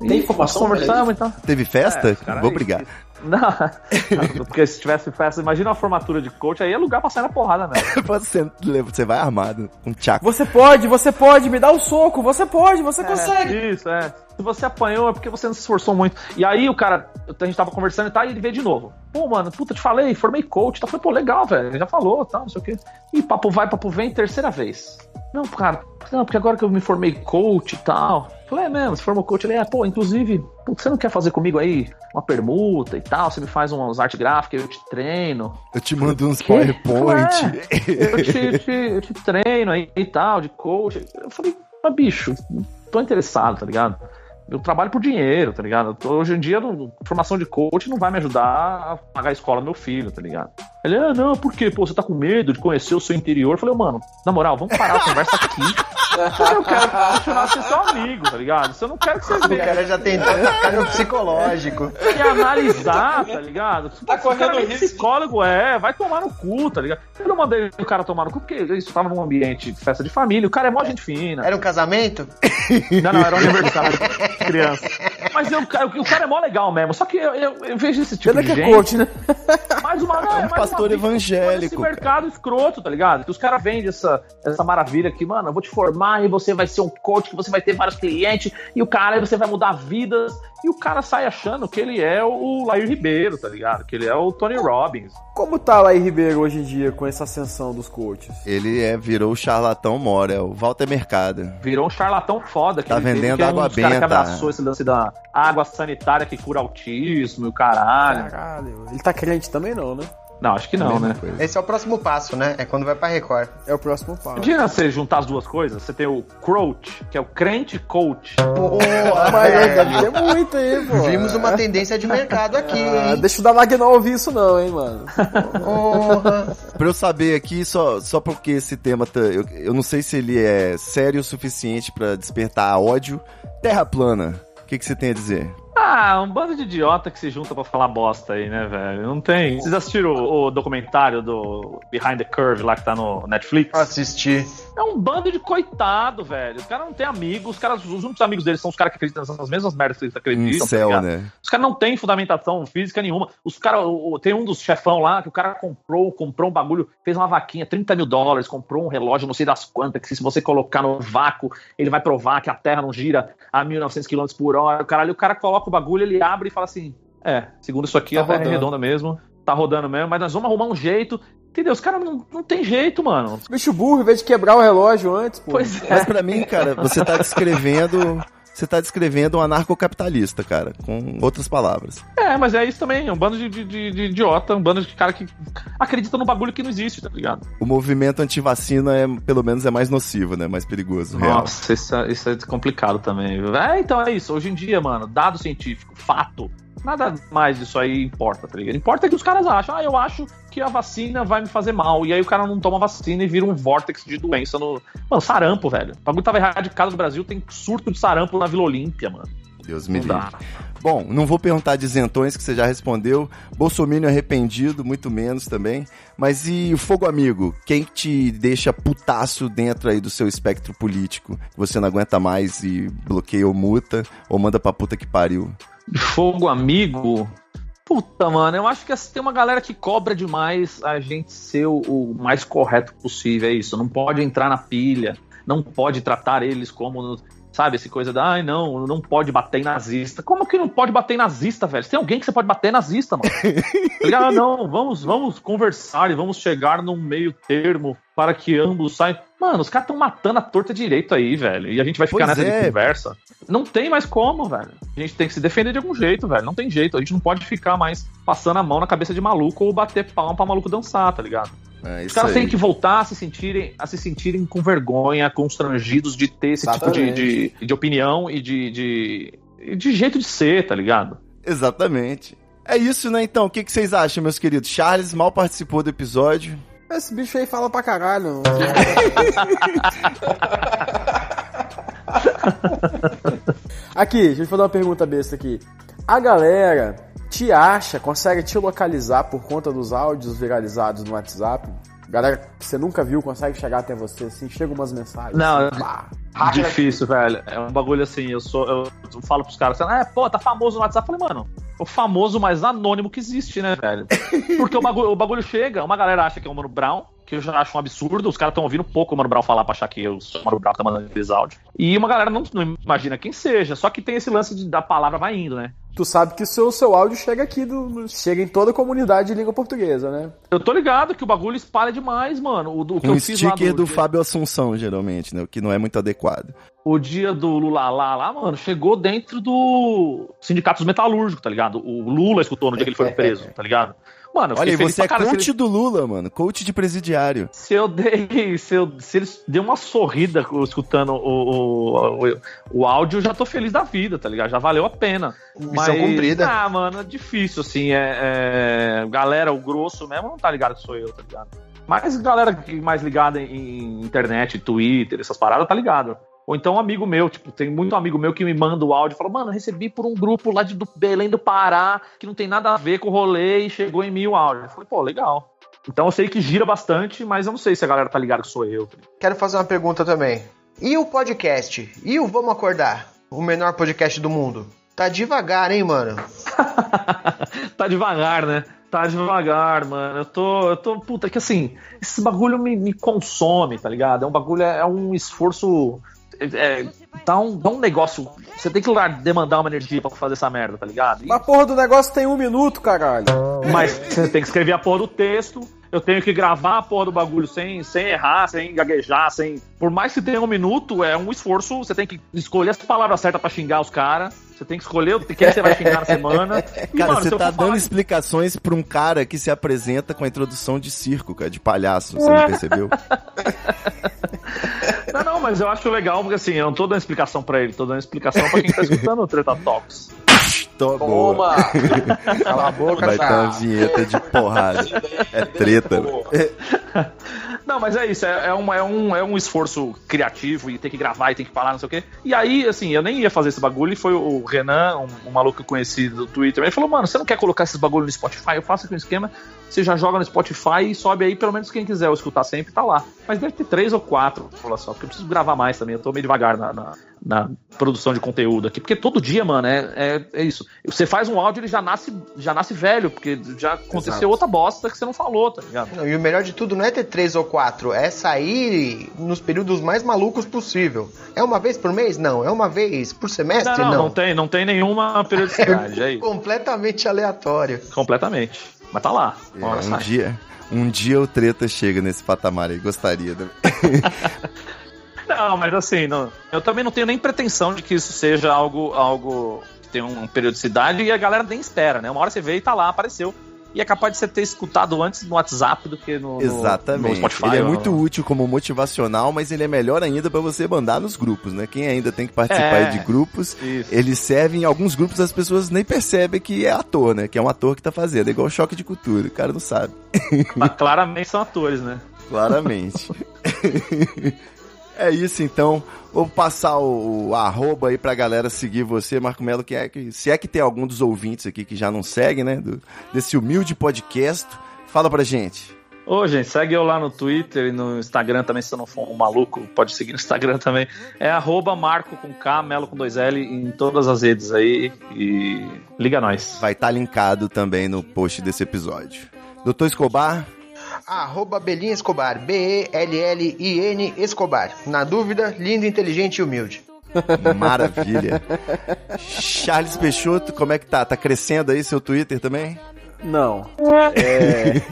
Speaker 4: E
Speaker 3: Tem informação
Speaker 4: Conversamos e tal.
Speaker 1: Teve festa?
Speaker 4: É, cara,
Speaker 1: Vou brigar.
Speaker 4: Não, porque se tivesse festa, imagina uma formatura de coach, aí é lugar pra sair na porrada mesmo.
Speaker 1: Você, você vai armado, com tchaco.
Speaker 3: Você pode, você pode, me dá um soco, você pode, você consegue.
Speaker 4: Isso, é. Se você apanhou é porque você não se esforçou muito. E aí o cara, a gente tava conversando e tal, e ele veio de novo. Pô, mano, puta, te falei, formei coach. Tá? Falei, pô, legal, velho. Ele já falou, tal, não sei o quê. E papo vai, papo vem, terceira vez. Não, cara, não, porque agora que eu me formei coach e tal. Falei, é mesmo, você formou coach. Ele, é, pô, inclusive, você não quer fazer comigo aí uma permuta e tal? Você me faz uns arte gráficas, eu te treino.
Speaker 1: Eu te mando uns? PowerPoint.
Speaker 4: Eu te, eu te- eu te treino aí e tal, de coach. Eu falei, mas bicho, tô interessado, tá ligado? Eu trabalho por dinheiro, tá ligado? Hoje em dia, não- formação de coach não vai me ajudar a pagar a escola do meu filho, tá ligado? Ele, ah, não, por quê? Pô, você tá com medo de conhecer o seu interior? Eu falei, mano, na moral, vamos parar a conversa aqui. Eu quero continuar sendo seu amigo, tá ligado? Se eu não quero que você
Speaker 2: O
Speaker 4: veja
Speaker 2: cara já tentou ficar no psicológico.
Speaker 4: e analisar, tá ligado?
Speaker 8: Tá correndo
Speaker 4: nem
Speaker 8: risco.
Speaker 4: psicólogo é, vai tomar no cu, tá ligado? Eu não mandei o cara tomar no cu porque isso tava num ambiente de festa de família, o cara é mó gente fina.
Speaker 2: Era um casamento?
Speaker 4: Não, não, era um aniversário criança. Mas eu, o cara é mó legal mesmo, só que eu, eu- eu vejo esse tipo
Speaker 3: Pena
Speaker 4: de
Speaker 3: que é
Speaker 4: gente.
Speaker 3: coach, né?
Speaker 4: Mais uma, não,
Speaker 1: É um
Speaker 4: mais
Speaker 1: pastor
Speaker 4: uma
Speaker 1: evangélico,
Speaker 4: Esse mercado escroto, tá ligado? Que os caras vendem essa, essa maravilha aqui, mano, eu vou te formar e você vai ser um coach, que você vai ter vários clientes, e o cara aí você vai mudar vidas. E o cara sai achando que ele é o Lair Ribeiro, tá ligado? Que ele é o Tony Robbins.
Speaker 3: Como tá em Ribeiro hoje em dia com essa ascensão dos coaches?
Speaker 1: Ele é, virou o charlatão mora, é o Walter Mercado.
Speaker 4: Virou um charlatão foda. Que
Speaker 1: Tá vendendo
Speaker 4: que é
Speaker 1: água benta.
Speaker 4: Abraçou esse lance da água sanitária que cura autismo e o caralho.
Speaker 3: Caralho. Ele tá crente também não, né?
Speaker 4: Não, acho que não, né?
Speaker 2: Esse é o próximo passo, né? É quando vai pra Record.
Speaker 3: É o próximo passo.
Speaker 4: Imagina você juntar as duas coisas. Você tem o Crouch, que é o crente coach.
Speaker 3: Ah, mas ter muito aí, pô.
Speaker 2: Vimos uma tendência de mercado aqui,
Speaker 3: Ah,
Speaker 2: hein?
Speaker 3: deixa o Damagnol ouvir isso não, hein, mano.
Speaker 2: Porra.
Speaker 1: Pra eu saber aqui, só, só porque esse tema, tá, eu, eu não sei se ele é sério o suficiente pra despertar ódio. Terra plana, o que, que você tem a dizer?
Speaker 4: Ah, um bando de idiota que se junta pra falar bosta aí, né, velho? Não tem. Vocês assistiram o, o documentário do Behind the Curve lá que tá no Netflix?
Speaker 2: Assisti.
Speaker 4: É um bando de coitado, velho. Os caras não têm amigos, os caras, os únicos amigos deles são os caras que acreditam nas mesmas merdas que eles acreditam.
Speaker 1: Em
Speaker 4: tá
Speaker 1: né?
Speaker 4: Os caras não têm fundamentação física nenhuma. Os caras, tem um dos chefão lá que o cara comprou, comprou um bagulho, fez uma vaquinha, 30 mil dólares, comprou um relógio, não sei das quantas, que se você colocar no vácuo, ele vai provar que a Terra não gira a 1900 km por hora. Caralho, o cara coloca o bagulho, ele abre e fala assim: É, segundo isso aqui,
Speaker 3: Tá
Speaker 4: a Terra é
Speaker 3: rodando.
Speaker 4: redonda mesmo, tá rodando mesmo, mas nós vamos arrumar um jeito. Entendeu? Os caras não, não tem jeito, mano.
Speaker 3: Bicho burro, em vez de quebrar o relógio antes, pô.
Speaker 4: Pois é.
Speaker 1: Mas pra mim, cara, você tá descrevendo. Você tá descrevendo um anarcocapitalista, cara, com outras palavras.
Speaker 4: É, mas é isso também, é um bando de, de, de- de idiota, um bando de cara que acredita no bagulho que não existe, tá ligado?
Speaker 1: O movimento antivacina é, pelo menos, é mais nocivo, né? Mais perigoso.
Speaker 4: Nossa, isso é, isso é complicado também. É, então é isso. Hoje em dia, mano, dado científico, fato, nada mais disso aí importa, tá ligado? Importa é que os caras acham, ah, eu acho que a vacina vai me fazer mal. E aí o cara não toma vacina e vira um vórtex de doença no. Mano, sarampo, velho. O bagulho tava erradicado no Brasil, tem surto de sarampo na Vila Olímpia, mano.
Speaker 1: Deus me livre.
Speaker 4: dá.
Speaker 1: Bom, não vou perguntar de isentões, que você já respondeu. Bolsonaro arrependido, muito menos também. Mas e o fogo amigo? Quem te deixa putaço dentro aí do seu espectro político? Você não aguenta mais e bloqueia ou multa, ou manda pra puta que pariu?
Speaker 4: Fogo amigo. Puta, mano, eu acho que assim, tem uma galera que cobra demais a gente ser o, o mais correto possível, é isso. Não pode entrar na pilha, não pode tratar eles como, sabe, essa coisa da, ai não, não pode bater em nazista. Como que não pode bater em nazista, velho? Se tem alguém que você pode bater em nazista, mano. Tá? Ah, não, vamos, vamos conversar e vamos chegar num meio termo para que ambos saiam. Mano, os caras estão matando a torta direito aí, velho. E a gente vai ficar
Speaker 1: Pois
Speaker 4: nessa
Speaker 1: é.
Speaker 4: de conversa. Não tem mais como, velho. A gente tem que se defender de algum jeito, velho. Não tem jeito. A gente não pode ficar mais passando a mão na cabeça de maluco ou bater palma pra maluco dançar, tá ligado?
Speaker 1: É
Speaker 4: Os caras
Speaker 1: aí.
Speaker 4: têm que voltar a se sentirem, a se sentirem com vergonha, constrangidos de ter esse tipo de, de, de opinião e de, de, de jeito de ser, tá ligado?
Speaker 1: Exatamente. É isso, né? Então, o que, que vocês acham, meus queridos? Charles mal participou do episódio.
Speaker 3: Esse bicho aí fala pra caralho. aqui, deixa eu fazer uma pergunta besta aqui. A galera te acha, consegue te localizar por conta dos áudios viralizados no WhatsApp? Galera que você nunca viu consegue chegar até você, assim, chega umas mensagens.
Speaker 4: Não,
Speaker 3: assim, pá.
Speaker 4: Difícil, velho. É um bagulho assim, eu sou. Eu, eu falo pros caras, assim, ah, pô, tá famoso no WhatsApp. Eu falei, mano, o famoso mais anônimo que existe, né, velho? Porque o bagulho, o bagulho chega, uma galera acha que é o Mano Brown, que eu já acho um absurdo, os caras estão ouvindo pouco o Mano Brown falar pra achar que eu sou o Mano Brown que tá mandando aqueles áudios. E uma galera não, não imagina quem seja, só que tem esse lance de, da palavra vai indo, né?
Speaker 3: Tu sabe que o seu, seu áudio chega aqui, do, chega em toda a comunidade de língua portuguesa, né?
Speaker 4: Eu tô ligado que o bagulho espalha demais, mano. O, do, o que
Speaker 1: Um
Speaker 4: eu fiz lá
Speaker 1: sticker do
Speaker 4: dia-
Speaker 1: Fábio Assunção, geralmente, né? O que não é muito adequado.
Speaker 4: o dia do Lula lá, lá, mano, chegou dentro do Sindicato dos Metalúrgicos, tá ligado? O Lula escutou no dia que ele foi preso, tá ligado? Mano, eu
Speaker 1: Olha, você é coach
Speaker 4: ele-
Speaker 1: do Lula, mano. Coach de presidiário.
Speaker 4: Se eu dei. Se, eu, se eles deu uma sorrida escutando o, o, o, o áudio, eu já tô feliz da vida, tá ligado? Já valeu a pena.
Speaker 2: Missão cumprida.
Speaker 4: Ah, mano, é difícil, assim. É, é- Galera, o grosso mesmo não tá ligado que sou eu, tá ligado? Mas galera que mais ligada em internet, Twitter, essas paradas, tá ligado. Ou então um amigo meu, tipo, tem muito amigo meu que me manda o áudio e fala, mano, recebi por um grupo lá de do Belém do Pará, que não tem nada a ver com o rolê e chegou em mim o áudio. Eu falei, pô, legal. Então eu sei que gira bastante, mas eu não sei se a galera tá ligada que sou eu.
Speaker 2: Quero fazer uma pergunta também. E o podcast? E o Vamos Acordar? O menor podcast do mundo? Tá devagar, hein, mano?
Speaker 4: tá devagar, né? Tá devagar, mano. Eu tô. Eu tô. Puta, que assim, esse bagulho me, me consome, tá ligado? É um bagulho, é um esforço. É, dá, um, dá um negócio. Você tem que lá demandar uma energia pra fazer essa merda, tá ligado? E-
Speaker 3: Mas a porra do negócio tem um minuto, caralho.
Speaker 4: mas você tem que escrever a porra do texto. Eu tenho que gravar a porra do bagulho sem, sem errar, sem gaguejar, sem. Por mais que tenha um minuto, é um esforço. Você tem que escolher as palavras certas pra xingar os caras. Você tem que escolher o que que você vai xingar na semana. E,
Speaker 1: Cara,
Speaker 4: mano,
Speaker 1: você tá
Speaker 4: for falar
Speaker 1: dando explicações pra um cara que se apresenta com a introdução de circo, cara, de palhaço, você não percebeu?
Speaker 4: Mas eu acho legal, porque assim, eu não tô dando explicação pra ele, tô dando explicação pra quem tá escutando o Treta Talks.
Speaker 3: Toma!
Speaker 2: Cala a boca,
Speaker 1: Vai dar uma
Speaker 2: tá?
Speaker 1: vinheta de porrada. É treta.
Speaker 4: Não, mas é isso, é, é um, é, um, é um esforço criativo e tem que gravar e tem que falar, não sei o quê. E aí, assim, eu nem ia fazer esse bagulho e foi o Renan, um, um maluco que eu conheci do Twitter, ele falou, mano, você não quer colocar esses bagulho no Spotify? Eu faço aqui um esquema, você já joga no Spotify e sobe aí, pelo menos quem quiser escutar sempre, tá lá. Mas deve ter três ou quatro, fala só, porque eu preciso gravar mais também, eu tô meio devagar na, na, na produção de conteúdo aqui, porque todo dia, mano, é, é, é isso. Você faz um áudio, ele já nasce, já nasce velho, porque já aconteceu
Speaker 3: Exato.
Speaker 4: outra bosta que você não falou, tá ligado?
Speaker 2: Não, e o melhor de tudo não é ter três ou quatro, é sair nos períodos mais malucos possível. É uma vez por mês? Não. É uma vez por semestre?
Speaker 4: Não, não,
Speaker 2: Não.
Speaker 4: não tem, não tem nenhuma periodicidade, é isso.
Speaker 2: Completamente aleatório.
Speaker 4: Completamente. Mas tá lá.
Speaker 1: É, um dia, um dia o treta chega nesse patamar aí, gostaria. Né?
Speaker 4: Não, mas assim, não- eu também não tenho nem pretensão de que isso seja algo, algo que tenha uma periodicidade e a galera nem espera, né? Uma hora você vê e tá lá, apareceu. E é capaz de você ter escutado antes no WhatsApp do que no,
Speaker 1: Exatamente.
Speaker 4: no Spotify.
Speaker 1: ele é muito útil como motivacional, mas ele é melhor ainda pra você mandar nos grupos, né? Quem ainda tem que participar
Speaker 4: É.
Speaker 1: de grupos,
Speaker 4: Isso.
Speaker 1: ele serve em alguns grupos as pessoas nem percebem que é ator, né? Que é um ator que tá fazendo. É igual choque de cultura, o cara não sabe.
Speaker 4: Mas claramente são atores, né?
Speaker 1: Claramente. é isso então. Vou passar o, o arroba aí pra galera seguir você, Marco Melo, que é que se é que tem algum dos ouvintes aqui que já não segue, né? do- desse humilde podcast. Fala pra gente.
Speaker 4: Ô, gente, segue eu lá no Twitter e no Instagram também, se você não for um maluco, pode seguir no Instagram também. É arroba Marco com K, Melo com dois L em todas as redes aí. E liga nós.
Speaker 1: Vai estar linkado também no post desse episódio. Doutor Escobar,
Speaker 2: Arroba Belinha Escobar. B-E-L-L-I-N Escobar. Na dúvida, lindo, inteligente e humilde.
Speaker 1: maravilha. Charles Peixoto, como é que tá? Tá crescendo aí seu Twitter também?
Speaker 3: Não. É...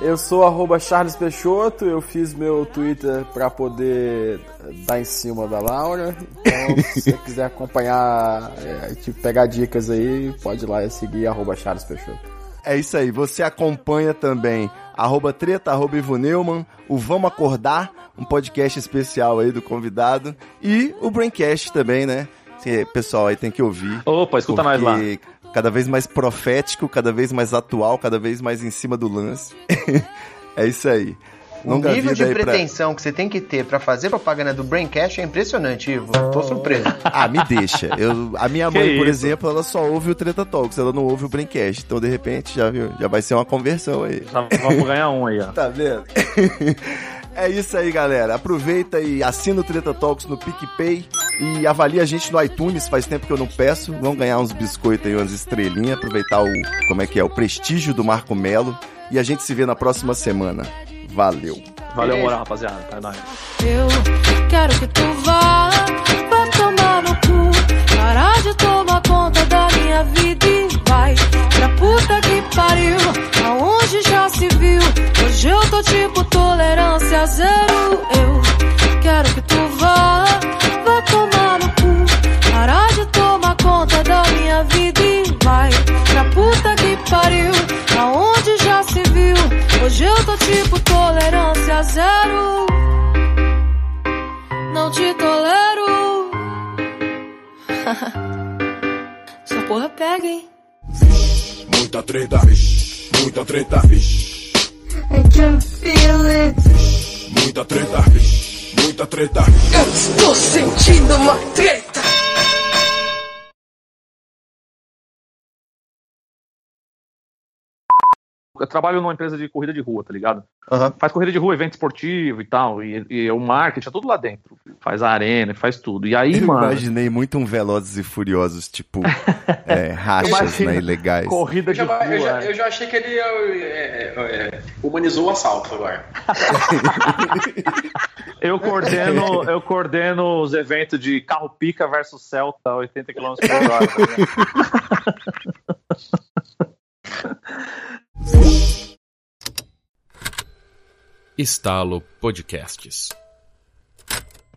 Speaker 3: eu sou arroba Charles Peixoto, eu fiz meu Twitter pra poder dar em cima da Laura. Então, se você quiser acompanhar, é, tipo, pegar dicas aí, pode ir lá e seguir arroba Charles Peixoto.
Speaker 1: É isso aí, você acompanha também arroba treta, arroba Ivo Neumann, o Vamos Acordar, um podcast especial aí do convidado, e o Braincast também, né? Que pessoal aí tem que ouvir.
Speaker 4: Opa, escuta nós lá.
Speaker 1: Cada vez mais profético, cada vez mais atual, cada vez mais em cima do lance. é isso aí.
Speaker 2: O
Speaker 1: Longa
Speaker 2: nível de
Speaker 1: aí pra-
Speaker 2: pretensão que você tem que ter pra fazer propaganda do Braincast é impressionante, Ivo. Tô surpreso.
Speaker 1: Ah, me deixa. Eu, a minha
Speaker 4: Que
Speaker 1: mãe, por
Speaker 4: isso?
Speaker 1: exemplo, ela só ouve o Treta Talks, ela não ouve o Braincast. Então, de repente, já viu? Já vai ser uma conversão aí.
Speaker 4: Já vamos ganhar um aí, ó.
Speaker 1: Tá vendo? É isso aí, galera. Aproveita e assina o Treta Talks no PicPay e avalia a gente no iTunes. Faz tempo que eu não peço. Vamos ganhar uns biscoitos aí, umas estrelinhas. Aproveitar o, como é que é, o prestígio do Marco Melo. E a gente se vê na próxima semana. Valeu.
Speaker 4: Valeu, moral, rapaziada. É nóis.
Speaker 8: Eu quero que tu vá, vá tomar no cu. Parar de tomar conta da minha vida e vai pra puta que pariu. Aonde já se viu? Hoje eu tô tipo tolerância zero. Eu Tô tipo tolerância zero. Não te tolero. Essa porra pega, hein?
Speaker 7: Muita treta, Muita treta.
Speaker 9: I can feel it.
Speaker 7: Muita treta. Muita treta.
Speaker 9: Eu estou sentindo uma treta.
Speaker 4: Eu trabalho numa empresa de corrida de rua, tá ligado?
Speaker 2: Aham.
Speaker 4: Faz corrida de rua, evento esportivo e tal. E, e o marketing é tudo lá dentro. Faz a arena, faz tudo. E aí,
Speaker 1: Eu
Speaker 4: mano.
Speaker 1: imaginei muito um Velozes e Furiosos, tipo, é, rachas, né, ilegais.
Speaker 4: Corrida
Speaker 10: Eu
Speaker 4: de
Speaker 10: já,
Speaker 4: rua.
Speaker 10: eu, já,
Speaker 4: é.
Speaker 10: eu já achei que ele é, é, é, humanizou o assalto agora.
Speaker 4: Eu coordeno, eu coordeno os eventos de carro pica versus Celta, 80 km por hora.
Speaker 11: Estalo Podcasts.